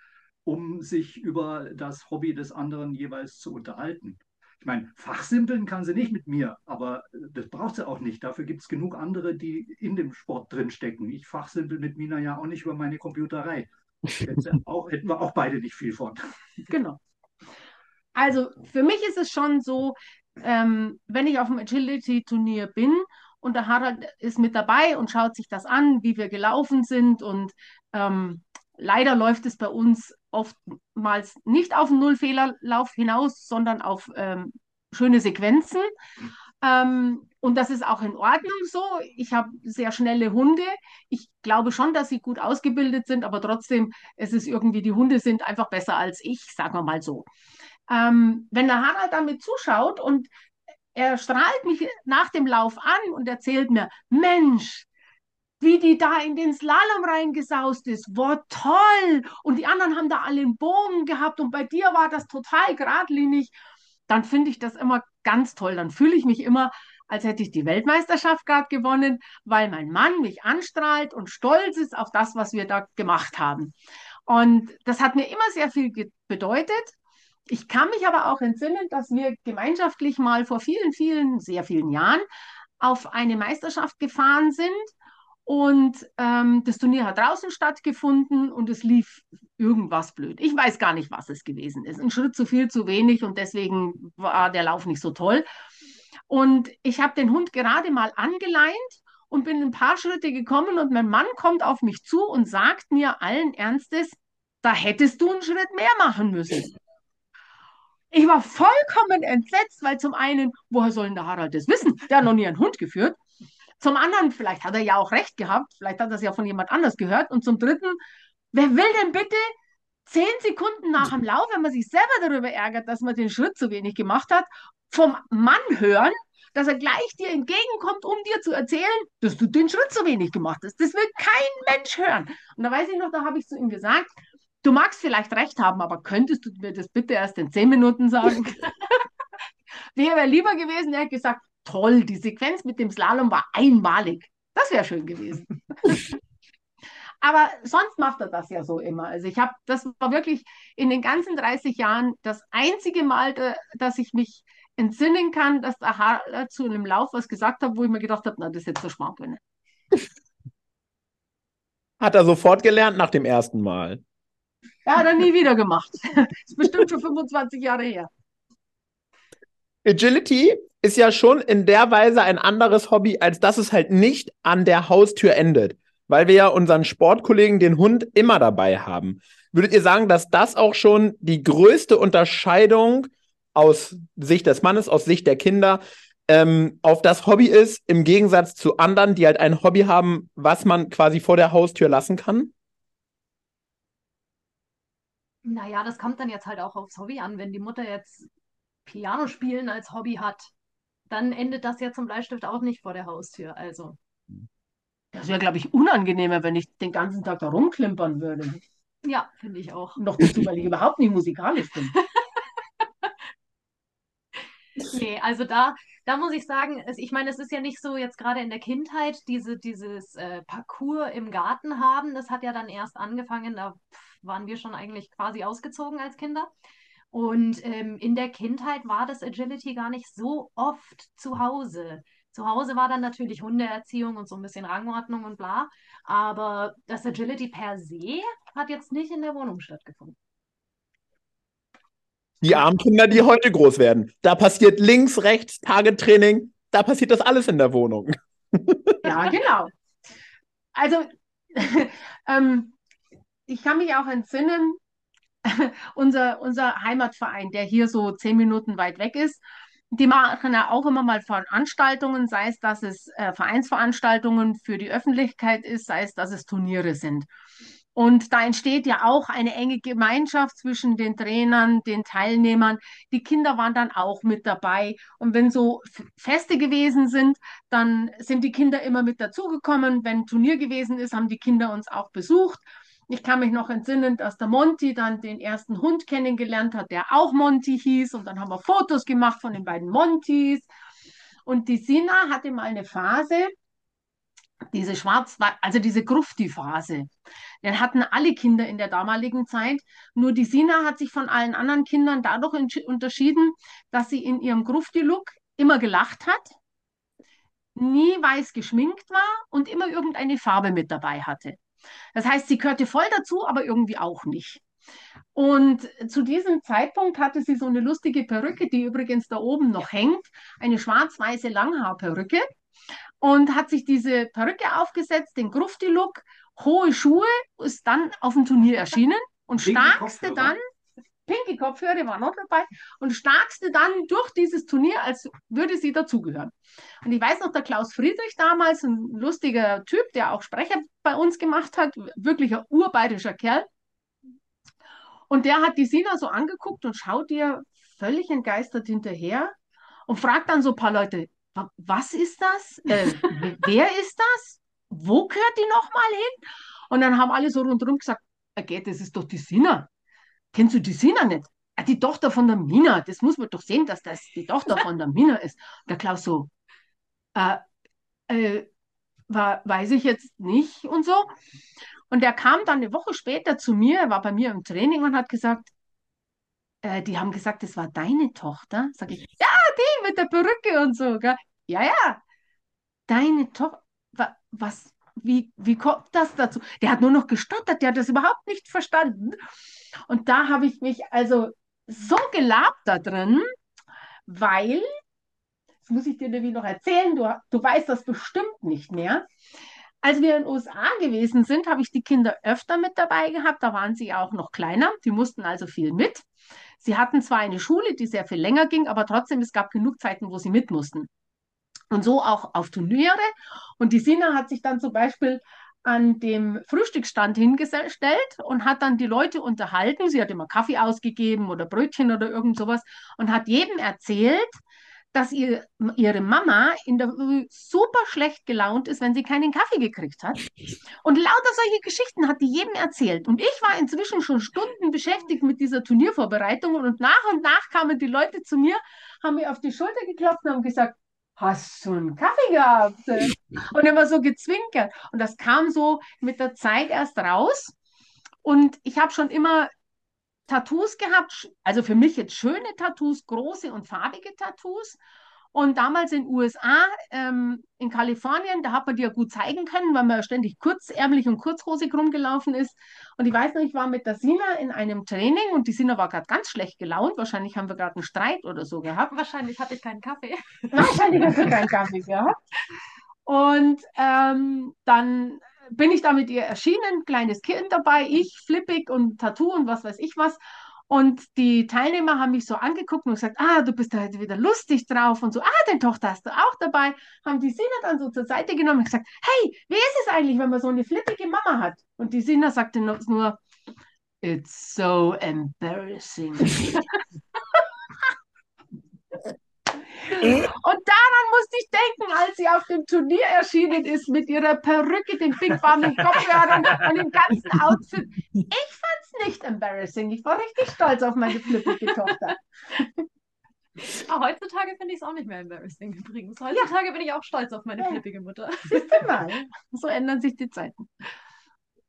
um sich über das Hobby des anderen jeweils zu unterhalten. Ich meine, fachsimpeln kann sie nicht mit mir, aber das braucht sie auch nicht. Dafür gibt es genug andere, die in dem Sport drinstecken. Ich fachsimpel mit Mina ja auch nicht über meine Computerei. Auch, hätten wir auch beide nicht viel von. Genau. Also für mich ist es schon so, ähm, wenn ich auf dem Agility-Turnier bin und der Harald ist mit dabei und schaut sich das an, wie wir gelaufen sind und ähm, leider läuft es bei uns oftmals nicht auf einen Nullfehlerlauf hinaus, sondern auf ähm, schöne Sequenzen. Ähm, und das ist auch in Ordnung so. Ich habe sehr schnelle Hunde. Ich glaube schon, dass sie gut ausgebildet sind, aber trotzdem, es ist irgendwie, die Hunde sind einfach besser als ich, sagen wir mal so. Ähm, wenn der Harald damit zuschaut und er strahlt mich nach dem Lauf an und erzählt mir, Mensch, wie die da in den Slalom reingesaust ist. War toll. Und die anderen haben da alle einen Bogen gehabt und bei dir war das total geradlinig. Dann finde ich das immer ganz toll. Dann fühle ich mich immer, als hätte ich die Weltmeisterschaft gerade gewonnen, weil mein Mann mich anstrahlt und stolz ist auf das, was wir da gemacht haben. Und das hat mir immer sehr viel bedeutet. Ich kann mich aber auch entsinnen, dass wir gemeinschaftlich mal vor vielen, vielen, sehr vielen Jahren auf eine Meisterschaft gefahren sind und ähm, das Turnier hat draußen stattgefunden und es lief irgendwas blöd. Ich weiß gar nicht, was es gewesen ist. Ein Schritt zu viel, zu wenig und deswegen war der Lauf nicht so toll. Und ich habe den Hund gerade mal angeleint und bin ein paar Schritte gekommen und mein Mann kommt auf mich zu und sagt mir allen Ernstes, da hättest du einen Schritt mehr machen müssen. Ich war vollkommen entsetzt, weil zum einen, woher soll denn der Harald das wissen? Der hat noch nie einen Hund geführt. Zum anderen, vielleicht hat er ja auch recht gehabt, vielleicht hat er es ja von jemand anders gehört. Und zum dritten, wer will denn bitte zehn Sekunden nach dem Lauf, wenn man sich selber darüber ärgert, dass man den Schritt zu wenig gemacht hat, vom Mann hören, dass er gleich dir entgegenkommt, um dir zu erzählen, dass du den Schritt zu wenig gemacht hast. Das will kein Mensch hören. Und da weiß ich noch, da habe ich zu ihm gesagt, du magst vielleicht recht haben, aber könntest du mir das bitte erst in zehn Minuten sagen? Wäre lieber gewesen, er hätte gesagt, toll, die Sequenz mit dem Slalom war einmalig. Das wäre schön gewesen. Aber sonst macht er das ja so immer. Also ich habe, das war wirklich in den ganzen 30 Jahren das einzige Mal, dass ich mich entsinnen kann, dass der Harald zu einem Lauf was gesagt hat, wo ich mir gedacht habe, na, das ist jetzt so Schmarrn. Hat er sofort gelernt nach dem ersten Mal. Ja, hat er nie wieder gemacht. Ist bestimmt schon 25 Jahre her. Agility ist ja schon in der Weise ein anderes Hobby, als dass es halt nicht an der Haustür endet, weil wir ja unseren Sportkollegen den Hund immer dabei haben. Würdet ihr sagen, dass das auch schon die größte Unterscheidung aus Sicht des Mannes, aus Sicht der Kinder ähm, auf das Hobby ist, im Gegensatz zu anderen, die halt ein Hobby haben, was man quasi vor der Haustür lassen kann? Naja, das kommt dann jetzt halt auch aufs Hobby an. Wenn die Mutter jetzt Piano spielen als Hobby hat, dann endet das ja zum Bleistift auch nicht vor der Haustür. Also. Das wäre, glaube ich, unangenehmer, wenn ich den ganzen Tag da rumklimpern würde. Ja, finde ich auch. Noch dazu, weil ich überhaupt nicht musikalisch bin. nee, also da, da muss ich sagen, ich meine, es ist ja nicht so jetzt gerade in der Kindheit, diese, dieses äh, Parcours im Garten haben. Das hat ja dann erst angefangen, da waren wir schon eigentlich quasi ausgezogen als Kinder. Und ähm, in der Kindheit war das Agility gar nicht so oft zu Hause. Zu Hause war dann natürlich Hundeerziehung und so ein bisschen Rangordnung und bla. Aber das Agility per se hat jetzt nicht in der Wohnung stattgefunden. Die armen Kinder, die heute groß werden. Da passiert links, rechts, Tagetraining. Da passiert das alles in der Wohnung. Ja, genau. Also, ähm, ich kann mich auch entsinnen, unser, unser Heimatverein, der hier so zehn Minuten weit weg ist, die machen ja auch immer mal Veranstaltungen, sei es, dass es äh, Vereinsveranstaltungen für die Öffentlichkeit ist, sei es, dass es Turniere sind. Und da entsteht ja auch eine enge Gemeinschaft zwischen den Trainern, den Teilnehmern. Die Kinder waren dann auch mit dabei. Und wenn so Feste gewesen sind, dann sind die Kinder immer mit dazugekommen. Wenn Turnier gewesen ist, haben die Kinder uns auch besucht. Ich kann mich noch entsinnen, dass der Monty dann den ersten Hund kennengelernt hat, der auch Monty hieß. Und dann haben wir Fotos gemacht von den beiden Montys. Und die Sina hatte mal eine Phase, diese schwarz, also diese Grufti-Phase. Den hatten alle Kinder in der damaligen Zeit. Nur die Sina hat sich von allen anderen Kindern dadurch unterschieden, dass sie in ihrem Grufti-Look immer gelacht hat, nie weiß geschminkt war und immer irgendeine Farbe mit dabei hatte. Das heißt, sie gehörte voll dazu, aber irgendwie auch nicht. Und zu diesem Zeitpunkt hatte sie so eine lustige Perücke, die übrigens da oben noch hängt, eine schwarz-weiße Langhaarperücke und hat sich diese Perücke aufgesetzt, den Grufti-Look, hohe Schuhe, ist dann auf dem Turnier erschienen und starkste dann, pinke Kopfhörer war noch dabei, und starkste dann durch dieses Turnier, als würde sie dazugehören. Und ich weiß noch, der Klaus Friedrich damals, ein lustiger Typ, der auch Sprecher bei uns gemacht hat, wirklich ein urbayerischer Kerl. Und der hat die Sina so angeguckt und schaut ihr völlig entgeistert hinterher und fragt dann so ein paar Leute, was ist das? Äh, wer ist das? Wo gehört die nochmal hin? Und dann haben alle so rundherum gesagt, okay, das ist doch die Sina. Kennst du die Sina nicht? Ah, die Tochter von der Mina. Das muss man doch sehen, dass das die Tochter von der Mina ist. Der Klaus so, äh, äh, war, weiß ich jetzt nicht und so. Und er kam dann eine Woche später zu mir, er war bei mir im Training und hat gesagt, äh, die haben gesagt, das war deine Tochter. Sag ich, ja, die mit der Perücke und so. Gell? Ja, ja, deine Tochter. Was, wie, wie kommt das dazu? Der hat nur noch gestottert, der hat das überhaupt nicht verstanden. Und da habe ich mich also so gelabt da drin, weil, das muss ich dir nämlich noch erzählen, du, du weißt das bestimmt nicht mehr. Als wir in den USA gewesen sind, habe ich die Kinder öfter mit dabei gehabt. Da waren sie auch noch kleiner. Die mussten also viel mit. Sie hatten zwar eine Schule, die sehr viel länger ging, aber trotzdem, es gab genug Zeiten, wo sie mit mussten. Und so auch auf Turniere. Und die Sina hat sich dann zum Beispiel an dem Frühstücksstand hingestellt und hat dann die Leute unterhalten. Sie hat immer Kaffee ausgegeben oder Brötchen oder irgend sowas und hat jedem erzählt, dass ihr, ihre Mama in der Früh super schlecht gelaunt ist, wenn sie keinen Kaffee gekriegt hat. Und lauter solche Geschichten hat die jedem erzählt. Und ich war inzwischen schon Stunden beschäftigt mit dieser Turniervorbereitung und nach und nach kamen die Leute zu mir, haben mir auf die Schulter geklopft und haben gesagt, hast du einen Kaffee gehabt? Und immer so gezwinkert. Und das kam so mit der Zeit erst raus. Und ich habe schon immer Tattoos gehabt, also für mich jetzt schöne Tattoos, große und farbige Tattoos. Und damals in den USA, ähm, in Kalifornien, da hat man die ja gut zeigen können, weil man ständig kurzärmlich und kurzhosig rumgelaufen ist. Und ich weiß noch, ich war mit der Sina in einem Training und die Sina war gerade ganz schlecht gelaunt. Wahrscheinlich haben wir gerade einen Streit oder so gehabt. Wahrscheinlich hatte ich keinen Kaffee. Wahrscheinlich hast du keinen Kaffee gehabt. Und ähm, dann bin ich da mit ihr erschienen, kleines Kind dabei, ich flippig und Tattoo und was weiß ich was. Und die Teilnehmer haben mich so angeguckt und gesagt, ah, du bist da heute wieder lustig drauf und so, ah, deine Tochter hast du auch dabei. Haben die Sina dann so zur Seite genommen und gesagt, hey, wie ist es eigentlich, wenn man so eine flippige Mama hat? Und die Sina sagte nur, it's so embarrassing. Und daran musste ich denken, als sie auf dem Turnier erschienen ist mit ihrer Perücke, dem Big den Kopfhörern und dem ganzen Outfit. Ich fand es nicht embarrassing. Ich war richtig stolz auf meine flippige Tochter. Aber heutzutage finde ich es auch nicht mehr embarrassing übrigens. Heutzutage ja. bin ich auch stolz auf meine ja. flippige Mutter. Siehst du mal, so ändern sich die Zeiten.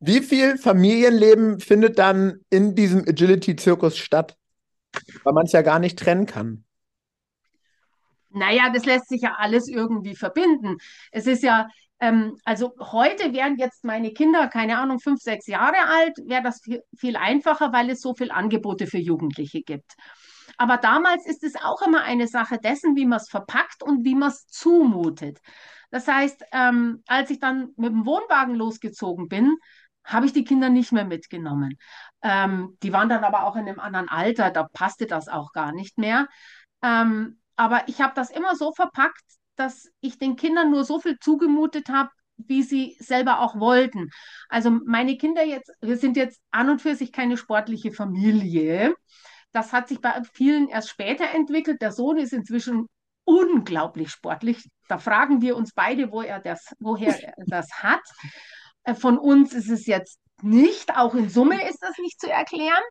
Wie viel Familienleben findet dann in diesem Agility-Zirkus statt? Weil man es ja gar nicht trennen kann. Naja, das lässt sich ja alles irgendwie verbinden. Es ist ja, ähm, also heute wären jetzt meine Kinder, keine Ahnung, fünf, sechs Jahre alt, wäre das viel, einfacher, weil es so viele Angebote für Jugendliche gibt. Aber damals ist es auch immer eine Sache dessen, wie man es verpackt und wie man es zumutet. Das heißt, ähm, als ich dann mit dem Wohnwagen losgezogen bin, habe ich die Kinder nicht mehr mitgenommen. Ähm, die waren dann aber auch in einem anderen Alter, da passte das auch gar nicht mehr. Ähm, aber ich habe das immer so verpackt, dass ich den Kindern nur so viel zugemutet habe, wie sie selber auch wollten. Also meine Kinder jetzt, wir sind jetzt an und für sich keine sportliche Familie. Das hat sich bei vielen erst später entwickelt. Der Sohn ist inzwischen unglaublich sportlich. Da fragen wir uns beide, wo er das, woher er das hat. Äh, von uns ist es jetzt nicht, auch in Summe ist das nicht zu erklären.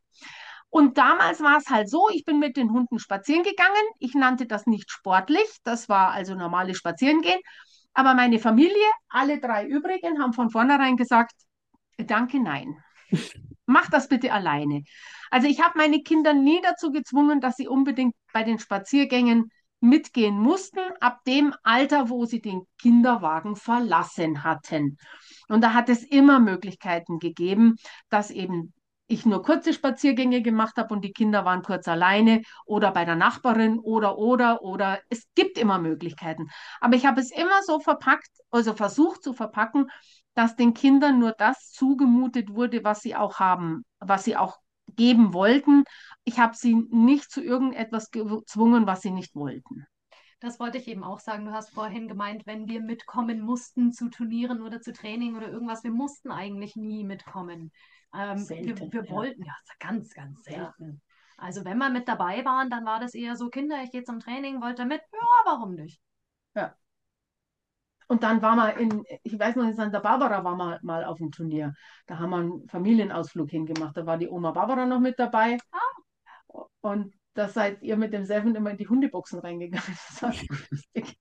Und damals war es halt so, ich bin mit den Hunden spazieren gegangen. Ich nannte das nicht sportlich, das war also normales Spazierengehen. Aber meine Familie, alle drei übrigen, haben von vornherein gesagt, danke, nein. Mach das bitte alleine. Also ich habe meine Kinder nie dazu gezwungen, dass sie unbedingt bei den Spaziergängen mitgehen mussten, ab dem Alter, wo sie den Kinderwagen verlassen hatten. Und da hat es immer Möglichkeiten gegeben, dass eben ich nur kurze Spaziergänge gemacht habe und die Kinder waren kurz alleine oder bei der Nachbarin oder oder oder es gibt immer Möglichkeiten. Aber ich habe es immer so verpackt, also versucht zu verpacken, dass den Kindern nur das zugemutet wurde, was sie auch haben, was sie auch geben wollten. Ich habe sie nicht zu irgendetwas gezwungen, was sie nicht wollten. Das wollte ich eben auch sagen. Du hast vorhin gemeint, wenn wir mitkommen mussten zu Turnieren oder zu Training oder irgendwas, wir mussten eigentlich nie mitkommen. Ähm, selten, wir, wir ja. wollten, ja, ganz, ganz selten. Ja. Also wenn wir mit dabei waren, dann war das eher so, Kinder, ich gehe zum Training, wollte mit? Ja, warum nicht? Ja. Und dann waren wir in, ich weiß noch, in Santa Barbara waren wir mal auf dem Turnier. Da haben wir einen Familienausflug hingemacht. Da war die Oma Barbara noch mit dabei. Ah. Und da seid ihr mit dem Seven immer in die Hundeboxen reingegangen. Das war lustig.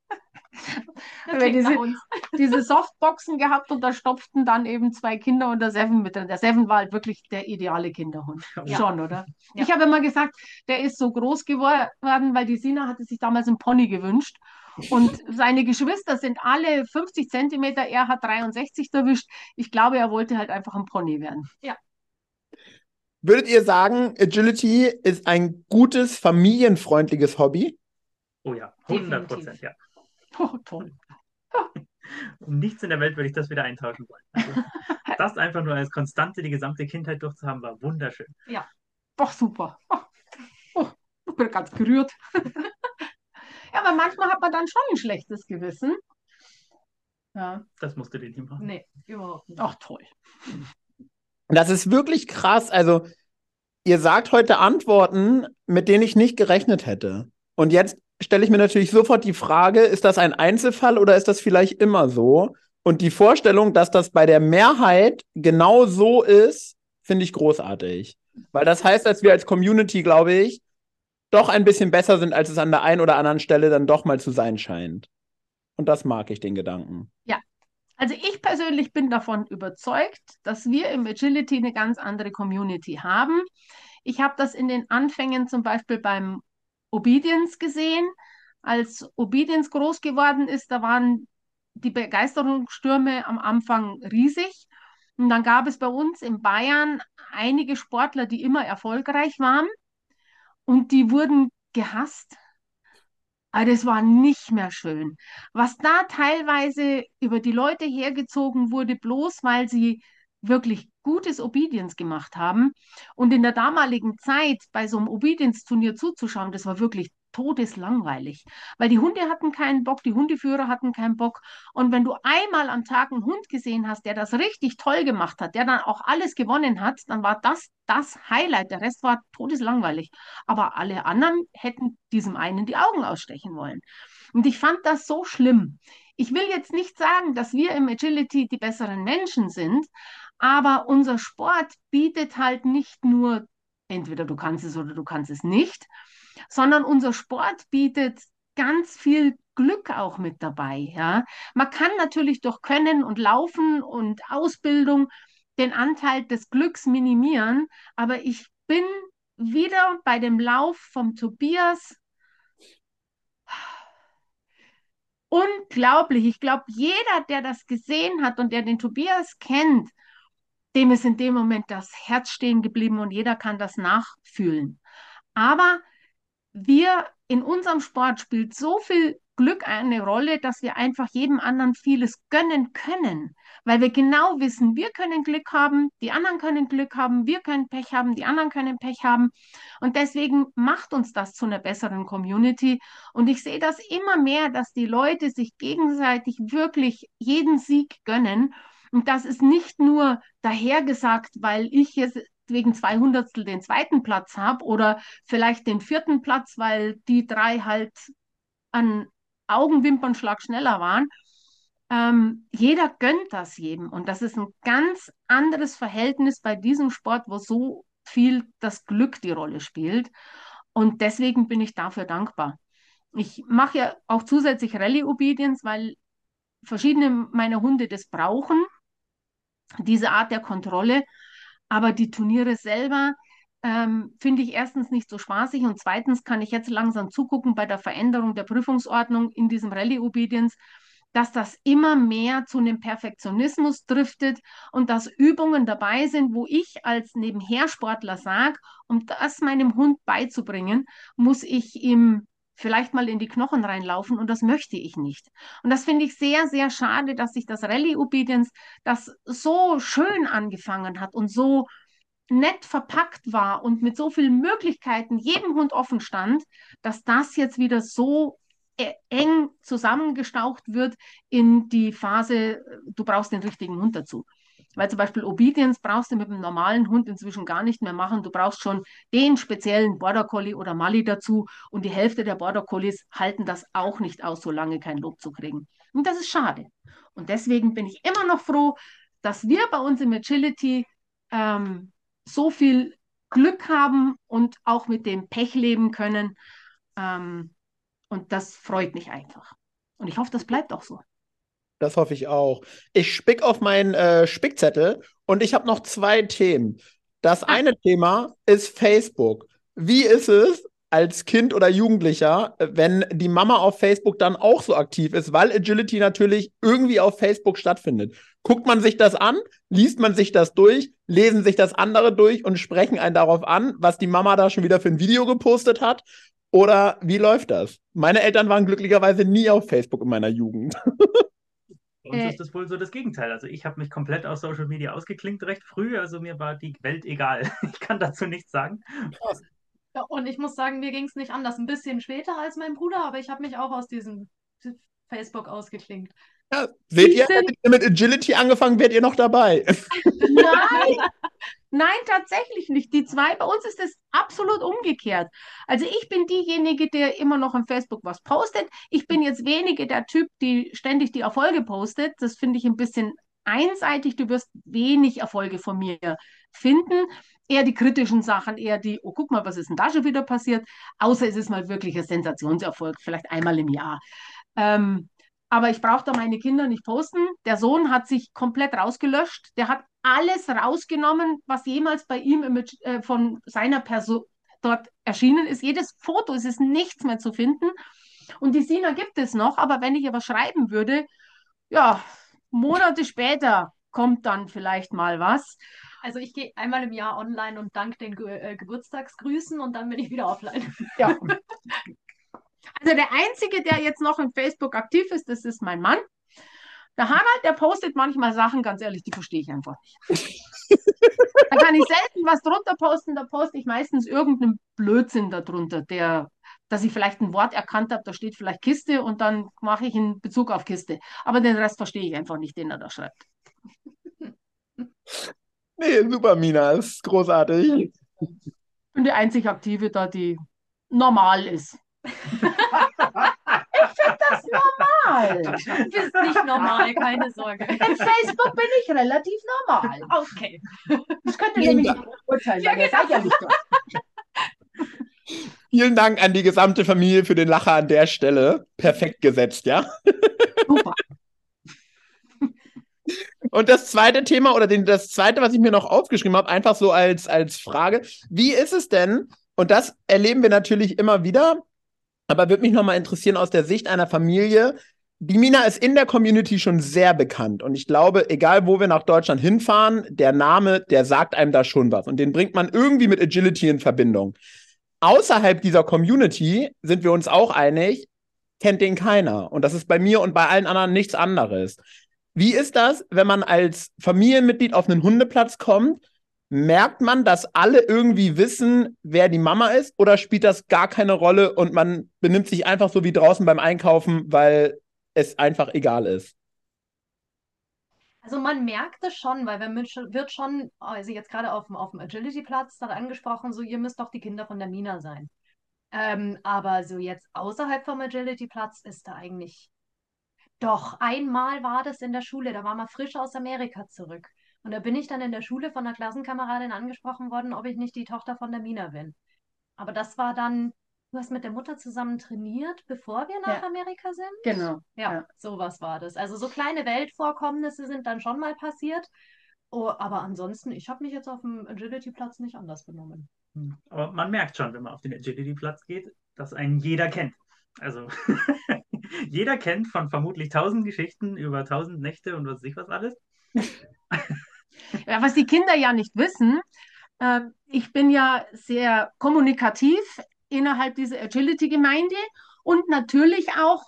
Wir diese, diese Softboxen gehabt und da stopften dann eben zwei Kinder und der Seven mit drin. Der Seven war halt wirklich der ideale Kinderhund. Ja. Schon, oder? Ja. Ich habe immer gesagt, der ist so groß geworden, weil die Sina hatte sich damals einen Pony gewünscht. Und seine Geschwister sind alle 50 Zentimeter, er hat 63 erwischt. Ich glaube, er wollte halt einfach ein Pony werden. Ja. Würdet ihr sagen, Agility ist ein gutes, familienfreundliches Hobby? Oh ja, 100 Prozent, ja. Oh, toll. Um nichts in der Welt würde ich das wieder eintauschen wollen. Also, das einfach nur als Konstante die gesamte Kindheit durchzuhaben, war wunderschön. Ja. Doch, super. Oh, oh, ich bin ganz gerührt. ja, aber manchmal hat man dann schon ein schlechtes Gewissen. Ja. Das musst du dir nicht machen. Nee, überhaupt nicht. Ach, toll. Das ist wirklich krass. Also, ihr sagt heute Antworten, mit denen ich nicht gerechnet hätte. Und jetzt stelle ich mir natürlich sofort die Frage, ist das ein Einzelfall oder ist das vielleicht immer so? Und die Vorstellung, dass das bei der Mehrheit genau so ist, finde ich großartig. Weil das heißt, dass wir als Community, glaube ich, doch ein bisschen besser sind, als es an der einen oder anderen Stelle dann doch mal zu sein scheint. Und das mag ich, den Gedanken. Ja. Also ich persönlich bin davon überzeugt, dass wir im Agility eine ganz andere Community haben. Ich habe das in den Anfängen zum Beispiel beim Obedience gesehen. Als Obedience groß geworden ist, da waren die Begeisterungsstürme am Anfang riesig. Und dann gab es bei uns in Bayern einige Sportler, die immer erfolgreich waren und die wurden gehasst. Aber das war nicht mehr schön. Was da teilweise über die Leute hergezogen wurde, bloß weil sie wirklich gutes Obedience gemacht haben. Und in der damaligen Zeit bei so einem Obedience-Turnier zuzuschauen, das war wirklich todeslangweilig, weil die Hunde hatten keinen Bock, die Hundeführer hatten keinen Bock. Und wenn du einmal am Tag einen Hund gesehen hast, der das richtig toll gemacht hat, der dann auch alles gewonnen hat, dann war das das Highlight. Der Rest war todeslangweilig. Aber alle anderen hätten diesem einen die Augen ausstechen wollen. Und ich fand das so schlimm. Ich will jetzt nicht sagen, dass wir im Agility die besseren Menschen sind, aber unser Sport bietet halt nicht nur, entweder du kannst es oder du kannst es nicht, sondern unser Sport bietet ganz viel Glück auch mit dabei. Ja? Man kann natürlich durch Können und Laufen und Ausbildung den Anteil des Glücks minimieren, aber ich bin wieder bei dem Lauf vom Tobias. Unglaublich. Ich glaube, jeder, der das gesehen hat und der den Tobias kennt, dem ist in dem Moment das Herz stehen geblieben und jeder kann das nachfühlen. Aber wir in unserem Sport spielt so viel Glück eine Rolle, dass wir einfach jedem anderen vieles gönnen können, weil wir genau wissen, wir können Glück haben, die anderen können Glück haben, wir können Pech haben, die anderen können Pech haben. Und deswegen macht uns das zu einer besseren Community. Und ich sehe das immer mehr, dass die Leute sich gegenseitig wirklich jeden Sieg gönnen. Und das ist nicht nur dahergesagt, weil ich jetzt wegen zwei Hundertstel den zweiten Platz habe oder vielleicht den vierten Platz, weil die drei halt an Augenwimpernschlag schneller waren. Ähm, jeder gönnt das jedem und das ist ein ganz anderes Verhältnis bei diesem Sport, wo so viel das Glück die Rolle spielt. Und deswegen bin ich dafür dankbar. Ich mache ja auch zusätzlich Rallye Obedience, weil verschiedene meiner Hunde das brauchen, diese Art der Kontrolle. Aber die Turniere selber ähm, finde ich erstens nicht so spaßig und zweitens kann ich jetzt langsam zugucken bei der Veränderung der Prüfungsordnung in diesem Rallye Obedience, dass das immer mehr zu einem Perfektionismus driftet und dass Übungen dabei sind, wo ich als Nebenhersportler sage, um das meinem Hund beizubringen, muss ich ihm vielleicht mal in die Knochen reinlaufen und das möchte ich nicht. Und das finde ich sehr, sehr schade, dass sich das Rallye Obedience, das so schön angefangen hat und so nett verpackt war und mit so vielen Möglichkeiten jedem Hund offen stand, dass das jetzt wieder so e-, eng zusammengestaucht wird in die Phase, du brauchst den richtigen Hund dazu. Weil zum Beispiel Obedience brauchst du mit einem normalen Hund inzwischen gar nicht mehr machen. Du brauchst schon den speziellen Border Collie oder Mali dazu. Und die Hälfte der Border Collies halten das auch nicht aus, so lange kein Lob zu kriegen. Und das ist schade. Und deswegen bin ich immer noch froh, dass wir bei uns im Agility ähm, so viel Glück haben und auch mit dem Pech leben können. Ähm, und das freut mich einfach. Und ich hoffe, das bleibt auch so. Das hoffe ich auch. Ich spick auf meinen äh, Spickzettel und ich habe noch zwei Themen. Das ah. eine Thema ist Facebook. Wie ist es als Kind oder Jugendlicher, wenn die Mama auf Facebook dann auch so aktiv ist, weil Agility natürlich irgendwie auf Facebook stattfindet? Guckt man sich das an, liest man sich das durch, lesen sich das andere durch und sprechen einen darauf an, was die Mama da schon wieder für ein Video gepostet hat? Oder wie läuft das? Meine Eltern waren glücklicherweise nie auf Facebook in meiner Jugend. Bei uns äh, ist das wohl so das Gegenteil. Also ich habe mich komplett aus Social Media ausgeklinkt recht früh. Also mir war die Welt egal. Ich kann dazu nichts sagen. Ja, und ich muss sagen, mir ging es nicht anders. Ein bisschen später als mein Bruder, aber ich habe mich auch aus diesem Facebook ausgeklinkt. Ja, seht ihr, hättet ihr mit Agility angefangen, wärt ihr noch dabei. Nein, nein, tatsächlich nicht. Die zwei, bei uns ist es absolut umgekehrt. Also ich bin diejenige, der immer noch auf Facebook was postet. Ich bin jetzt wenige der Typ, die ständig die Erfolge postet. Das finde ich ein bisschen einseitig. Du wirst wenig Erfolge von mir finden. Eher die kritischen Sachen, eher die, oh, guck mal, was ist denn da schon wieder passiert? Außer es ist mal wirklich ein Sensationserfolg, vielleicht einmal im Jahr. Ähm, aber ich brauche da meine Kinder nicht posten. Der Sohn hat sich komplett rausgelöscht. Der hat alles rausgenommen, was jemals bei ihm im, äh, von seiner Person dort erschienen ist. Jedes Foto, es ist nichts mehr zu finden. Und die Sina gibt es noch, aber wenn ich aber schreiben würde, ja, Monate später kommt dann vielleicht mal was. Also ich gehe einmal im Jahr online und dank den Ge äh, Geburtstagsgrüßen und dann bin ich wieder offline. Ja. Also der Einzige, der jetzt noch in Facebook aktiv ist, das ist mein Mann. Der Harald, der postet manchmal Sachen, ganz ehrlich, die verstehe ich einfach nicht. da kann ich selten was drunter posten, da poste ich meistens irgendeinen Blödsinn darunter, der, dass ich vielleicht ein Wort erkannt habe, da steht vielleicht Kiste und dann mache ich in Bezug auf Kiste. Aber den Rest verstehe ich einfach nicht, den er da schreibt. Nee, super, Mina, ist großartig. Ich bin die einzig Aktive da, die normal ist ich finde das normal. Du bist nicht normal, keine Sorge. In Facebook bin ich relativ normal. Okay. Das könnte Vielen nämlich Dank. urteilen, ja, genau. ja nicht Vielen Dank an die gesamte Familie für den Lacher an der Stelle. Perfekt gesetzt, ja? Super. Und das zweite Thema oder den, das zweite, was ich mir noch aufgeschrieben habe, einfach so als, als Frage: Wie ist es denn, und das erleben wir natürlich immer wieder, aber würde mich nochmal interessieren aus der Sicht einer Familie. Die Mina ist in der Community schon sehr bekannt. Und ich glaube, egal wo wir nach Deutschland hinfahren, der Name, der sagt einem da schon was. Und den bringt man irgendwie mit Agility in Verbindung. Außerhalb dieser Community sind wir uns auch einig, kennt den keiner. Und das ist bei mir und bei allen anderen nichts anderes. Wie ist das, wenn man als Familienmitglied auf einen Hundeplatz kommt merkt man, dass alle irgendwie wissen, wer die Mama ist, oder spielt das gar keine Rolle und man benimmt sich einfach so wie draußen beim Einkaufen, weil es einfach egal ist? Also man merkt es schon, weil man wird schon, also jetzt gerade auf dem, auf dem Agility-Platz dann angesprochen, so ihr müsst doch die Kinder von der Mina sein. Ähm, aber so jetzt außerhalb vom Agility-Platz ist da eigentlich doch, einmal war das in der Schule, da war man frisch aus Amerika zurück. Und da bin ich dann in der Schule von einer Klassenkameradin angesprochen worden, ob ich nicht die Tochter von der Mina bin. Aber das war dann Du hast mit der Mutter zusammen trainiert, bevor wir nach Ja. Amerika sind? Genau. Ja, Ja. sowas war das. Also so kleine Weltvorkommnisse sind dann schon mal passiert. Oh, aber ansonsten, ich habe mich jetzt auf dem Agility-Platz nicht anders benommen. Hm. Aber man merkt schon, wenn man auf den Agility-Platz geht, dass einen jeder kennt. Also jeder kennt von vermutlich tausend Geschichten über tausend Nächte und was weiß ich was alles. Ja, was die Kinder ja nicht wissen, äh, ich bin ja sehr kommunikativ innerhalb dieser Agility-Gemeinde und natürlich auch,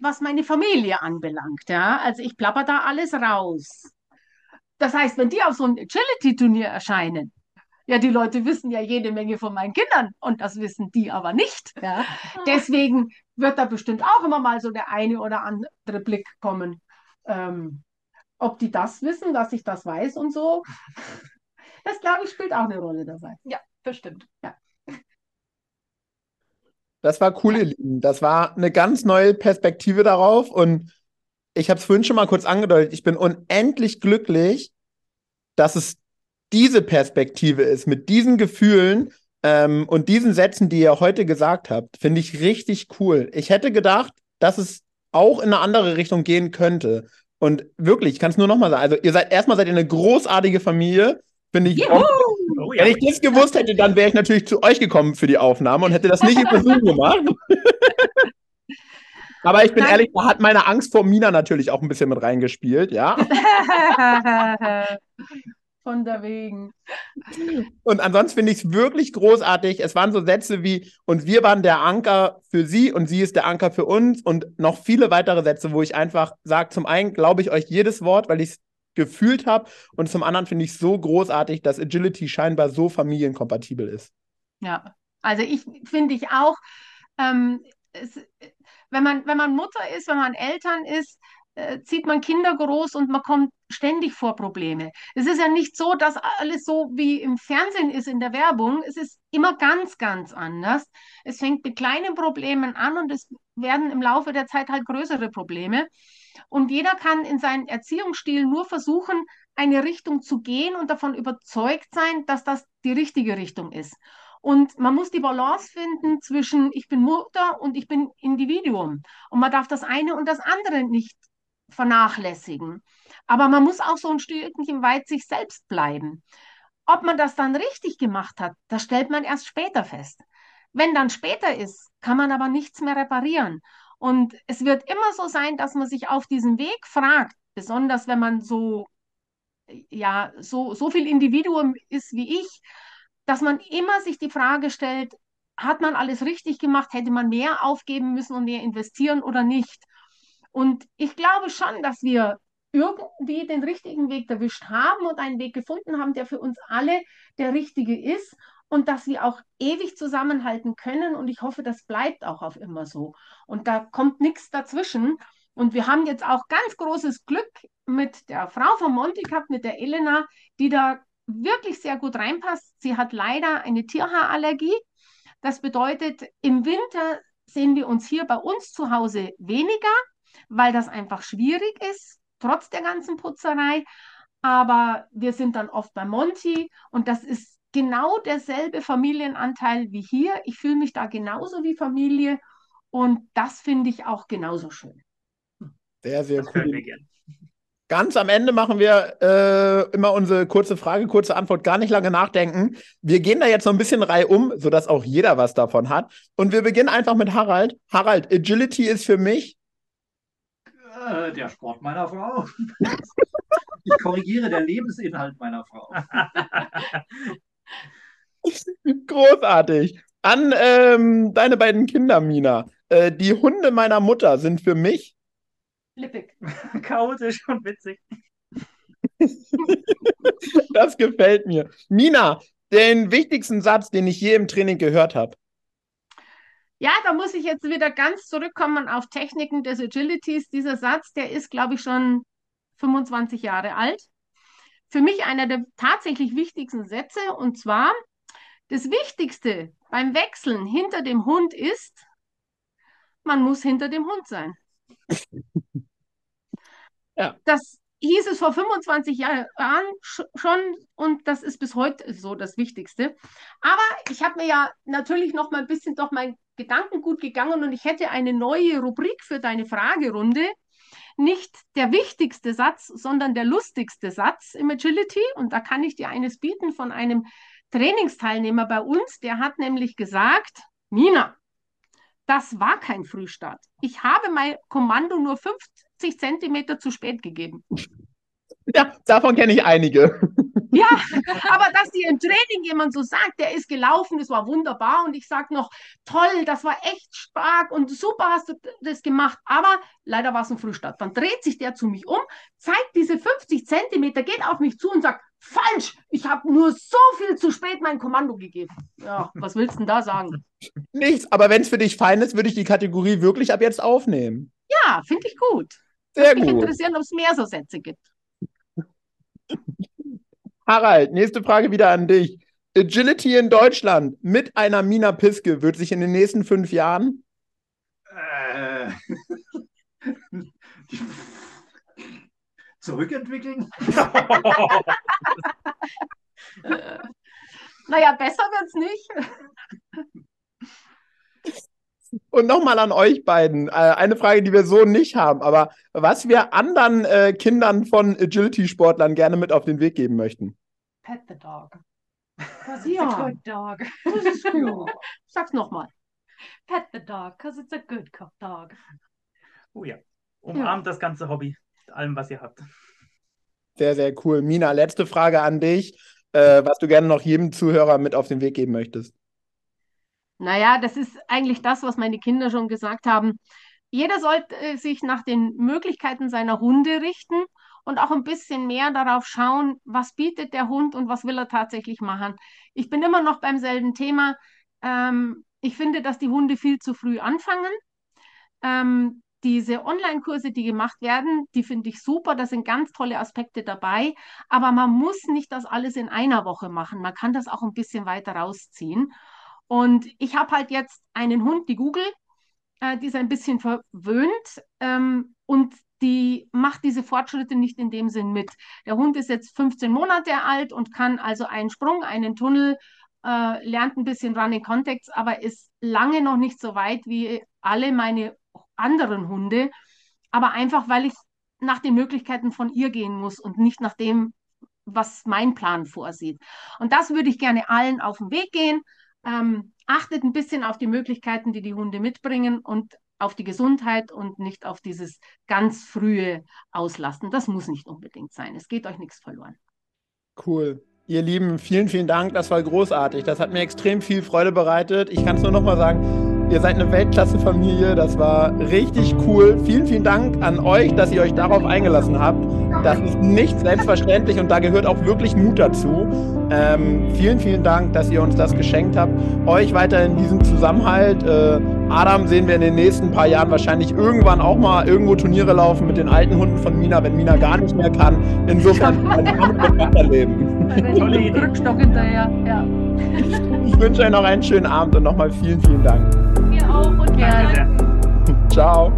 was meine Familie anbelangt. Ja? Also ich plapper da alles raus. Das heißt, wenn die auf so einem Agility-Turnier erscheinen, ja, die Leute wissen ja jede Menge von meinen Kindern und das wissen die aber nicht. Ja? Deswegen wird da bestimmt auch immer mal so der eine oder andere Blick kommen. Ähm, ob die das wissen, dass ich das weiß und so, das glaube ich spielt auch eine Rolle dabei. Ja, bestimmt. Das war cool, ihr Lieben. Das war eine ganz neue Perspektive darauf. Und ich habe es vorhin schon mal kurz angedeutet. Ich bin unendlich glücklich, dass es diese Perspektive ist, mit diesen Gefühlen ähm, und diesen Sätzen, die ihr heute gesagt habt. Finde ich richtig cool. Ich hätte gedacht, dass es auch in eine andere Richtung gehen könnte. Und wirklich, ich kann es nur nochmal sagen. Also, ihr seid erstmal seid ihr eine großartige Familie. Finde ich. Juhu! Oh ja. Wenn ich das gewusst hätte, dann wäre ich natürlich zu euch gekommen für die Aufnahme und hätte das nicht über Zoom gemacht. Aber ich bin Nein. ehrlich, da hat meine Angst vor Mina natürlich auch ein bisschen mit reingespielt, ja. Von der Wegen. Und ansonsten finde ich es wirklich großartig. Es waren so Sätze wie, und wir waren der Anker für sie und sie ist der Anker für uns und noch viele weitere Sätze, wo ich einfach sage, zum einen glaube ich euch jedes Wort, weil ich es gefühlt habe und zum anderen finde ich es so großartig, dass Agility scheinbar so familienkompatibel ist. Ja, also ich finde ich auch, ähm, es, wenn man, wenn man Mutter ist, wenn man Eltern ist, äh, zieht man Kinder groß und man kommt ständig vor Probleme. Es ist ja nicht so, dass alles so wie im Fernsehen ist, in der Werbung. Es ist immer ganz, ganz anders. Es fängt mit kleinen Problemen an und es werden im Laufe der Zeit halt größere Probleme. Und jeder kann in seinem Erziehungsstil nur versuchen, eine Richtung zu gehen und davon überzeugt sein, dass das die richtige Richtung ist. Und man muss die Balance finden zwischen ich bin Mutter und ich bin Individuum. Und man darf das eine und das andere nicht vernachlässigen. Aber man muss auch so ein Stückchen weit sich selbst bleiben. Ob man das dann richtig gemacht hat, das stellt man erst später fest. Wenn dann später ist, kann man aber nichts mehr reparieren. Und es wird immer so sein, dass man sich auf diesem Weg fragt, besonders wenn man so, ja, so, so viel Individuum ist wie ich, dass man immer sich die Frage stellt, hat man alles richtig gemacht? Hätte man mehr aufgeben müssen und mehr investieren oder nicht? Und ich glaube schon, dass wir irgendwie den richtigen Weg erwischt haben und einen Weg gefunden haben, der für uns alle der richtige ist und dass wir auch ewig zusammenhalten können. Und ich hoffe, das bleibt auch auf immer so. Und da kommt nichts dazwischen. Und wir haben jetzt auch ganz großes Glück mit der Frau von Monty gehabt, mit der Elena, die da wirklich sehr gut reinpasst. Sie hat leider eine Tierhaarallergie. Das bedeutet, im Winter sehen wir uns hier bei uns zu Hause weniger, weil das einfach schwierig ist, trotz der ganzen Putzerei. Aber wir sind dann oft bei Monty und das ist genau derselbe Familienanteil wie hier. Ich fühle mich da genauso wie Familie und das finde ich auch genauso schön. Sehr, sehr Das cool. Ganz am Ende machen wir äh, immer unsere kurze Frage, kurze Antwort, gar nicht lange nachdenken. Wir gehen da jetzt noch ein bisschen reihum, sodass auch jeder was davon hat. Und wir beginnen einfach mit Harald. Harald, Agility ist für mich. Äh, der Sport meiner Frau. Ich korrigiere der Lebensinhalt meiner Frau. Großartig. An ähm, deine beiden Kinder, Mina. Äh, die Hunde meiner Mutter sind für mich. Lippig. Chaotisch und witzig. Das gefällt mir. Mina, den wichtigsten Satz, den ich je im Training gehört habe. Ja, da muss ich jetzt wieder ganz zurückkommen auf Techniken des Agilities. Dieser Satz, der ist, glaube ich, schon 25 Jahre alt. Für mich einer der tatsächlich wichtigsten Sätze. Und zwar, das Wichtigste beim Wechseln hinter dem Hund ist, man muss hinter dem Hund sein. Ja. Das hieß es vor 25 Jahren sch- schon und das ist bis heute so das Wichtigste. Aber ich habe mir ja natürlich noch mal ein bisschen doch mein Gedankengut gegangen und ich hätte eine neue Rubrik für deine Fragerunde. Nicht der wichtigste Satz, sondern der lustigste Satz im Agility. Und da kann ich dir eines bieten von einem Trainingsteilnehmer bei uns. Der hat nämlich gesagt, Nina, das war kein Frühstart. Ich habe mein Kommando nur 50 Zentimeter zu spät gegeben. Ja, davon kenne ich einige. Ja, aber dass dir im Training jemand so sagt, der ist gelaufen, das war wunderbar und ich sage noch, toll, das war echt stark und super hast du das gemacht, aber leider war es ein Frühstart. Dann dreht sich der zu mich um, zeigt diese 50 Zentimeter, geht auf mich zu und sagt, falsch, ich habe nur so viel zu spät mein Kommando gegeben. Ja, was willst du denn da sagen? Nichts, aber wenn es für dich fein ist, würde ich die Kategorie wirklich ab jetzt aufnehmen. Ja, finde ich gut. Sehr Würde mich gut. interessieren, ob es mehr so Sätze gibt. Harald, nächste Frage wieder an dich. Agility in Deutschland mit einer Mina Piske wird sich in den nächsten fünf Jahren Äh, zurückentwickeln? Äh, naja, besser wird es nicht. Und nochmal an euch beiden. Äh, eine Frage, die wir so nicht haben, aber was wir anderen äh, Kindern von Agility-Sportlern gerne mit auf den Weg geben möchten. Pet the dog. Because it's Ja. a good dog. Das ist gut. Sag's nochmal. Pet the dog, because it's a good dog. Oh ja. Umarmt das ganze Hobby mit allem, was ihr habt. Sehr, sehr cool. Mina, letzte Frage an dich, äh, was du gerne noch jedem Zuhörer mit auf den Weg geben möchtest. Naja, das ist eigentlich das, was meine Kinder schon gesagt haben. Jeder sollte äh, sich nach den Möglichkeiten seiner Hunde richten und auch ein bisschen mehr darauf schauen, was bietet der Hund und was will er tatsächlich machen. Ich bin immer noch beim selben Thema. Ähm, ich finde, dass die Hunde viel zu früh anfangen. Ähm, diese Online-Kurse, die gemacht werden, die finde ich super. Da sind ganz tolle Aspekte dabei. Aber man muss nicht das alles in einer Woche machen. Man kann das auch ein bisschen weiter rausziehen. Und ich habe halt jetzt einen Hund, die Google, äh, die ist ein bisschen verwöhnt ähm, und die macht diese Fortschritte nicht in dem Sinn mit. Der Hund ist jetzt 15 Monate alt und kann also einen Sprung, einen Tunnel, äh, lernt ein bisschen Running Context, aber ist lange noch nicht so weit wie alle meine anderen Hunde. Aber einfach, weil ich nach den Möglichkeiten von ihr gehen muss und nicht nach dem, was mein Plan vorsieht. Und das würde ich gerne allen auf den Weg gehen. Ähm, achtet ein bisschen auf die Möglichkeiten, die die Hunde mitbringen und auf die Gesundheit und nicht auf dieses ganz frühe Auslasten. Das muss nicht unbedingt sein. Es geht euch nichts verloren. Cool. Ihr Lieben, vielen, vielen Dank. Das war großartig. Das hat mir extrem viel Freude bereitet. Ich kann es nur noch mal sagen, ihr seid eine Weltklasse-Familie. Das war richtig cool. Vielen, vielen Dank an euch, dass ihr euch darauf eingelassen habt. Das ist nicht selbstverständlich und da gehört auch wirklich Mut dazu. Ähm, vielen, vielen Dank, dass ihr uns das geschenkt habt. Euch weiterhin diesen Zusammenhalt. Äh, Adam sehen wir in den nächsten paar Jahren wahrscheinlich irgendwann auch mal irgendwo Turniere laufen mit den alten Hunden von Mina, wenn Mina gar nicht mehr kann. Insofern damit wird weiterleben. Tolle Idee. Rückstock hinterher. Ja. Ich wünsche euch noch einen schönen Abend und nochmal vielen, vielen Dank. Wir auch und Gerne. Danke sehr. Ciao.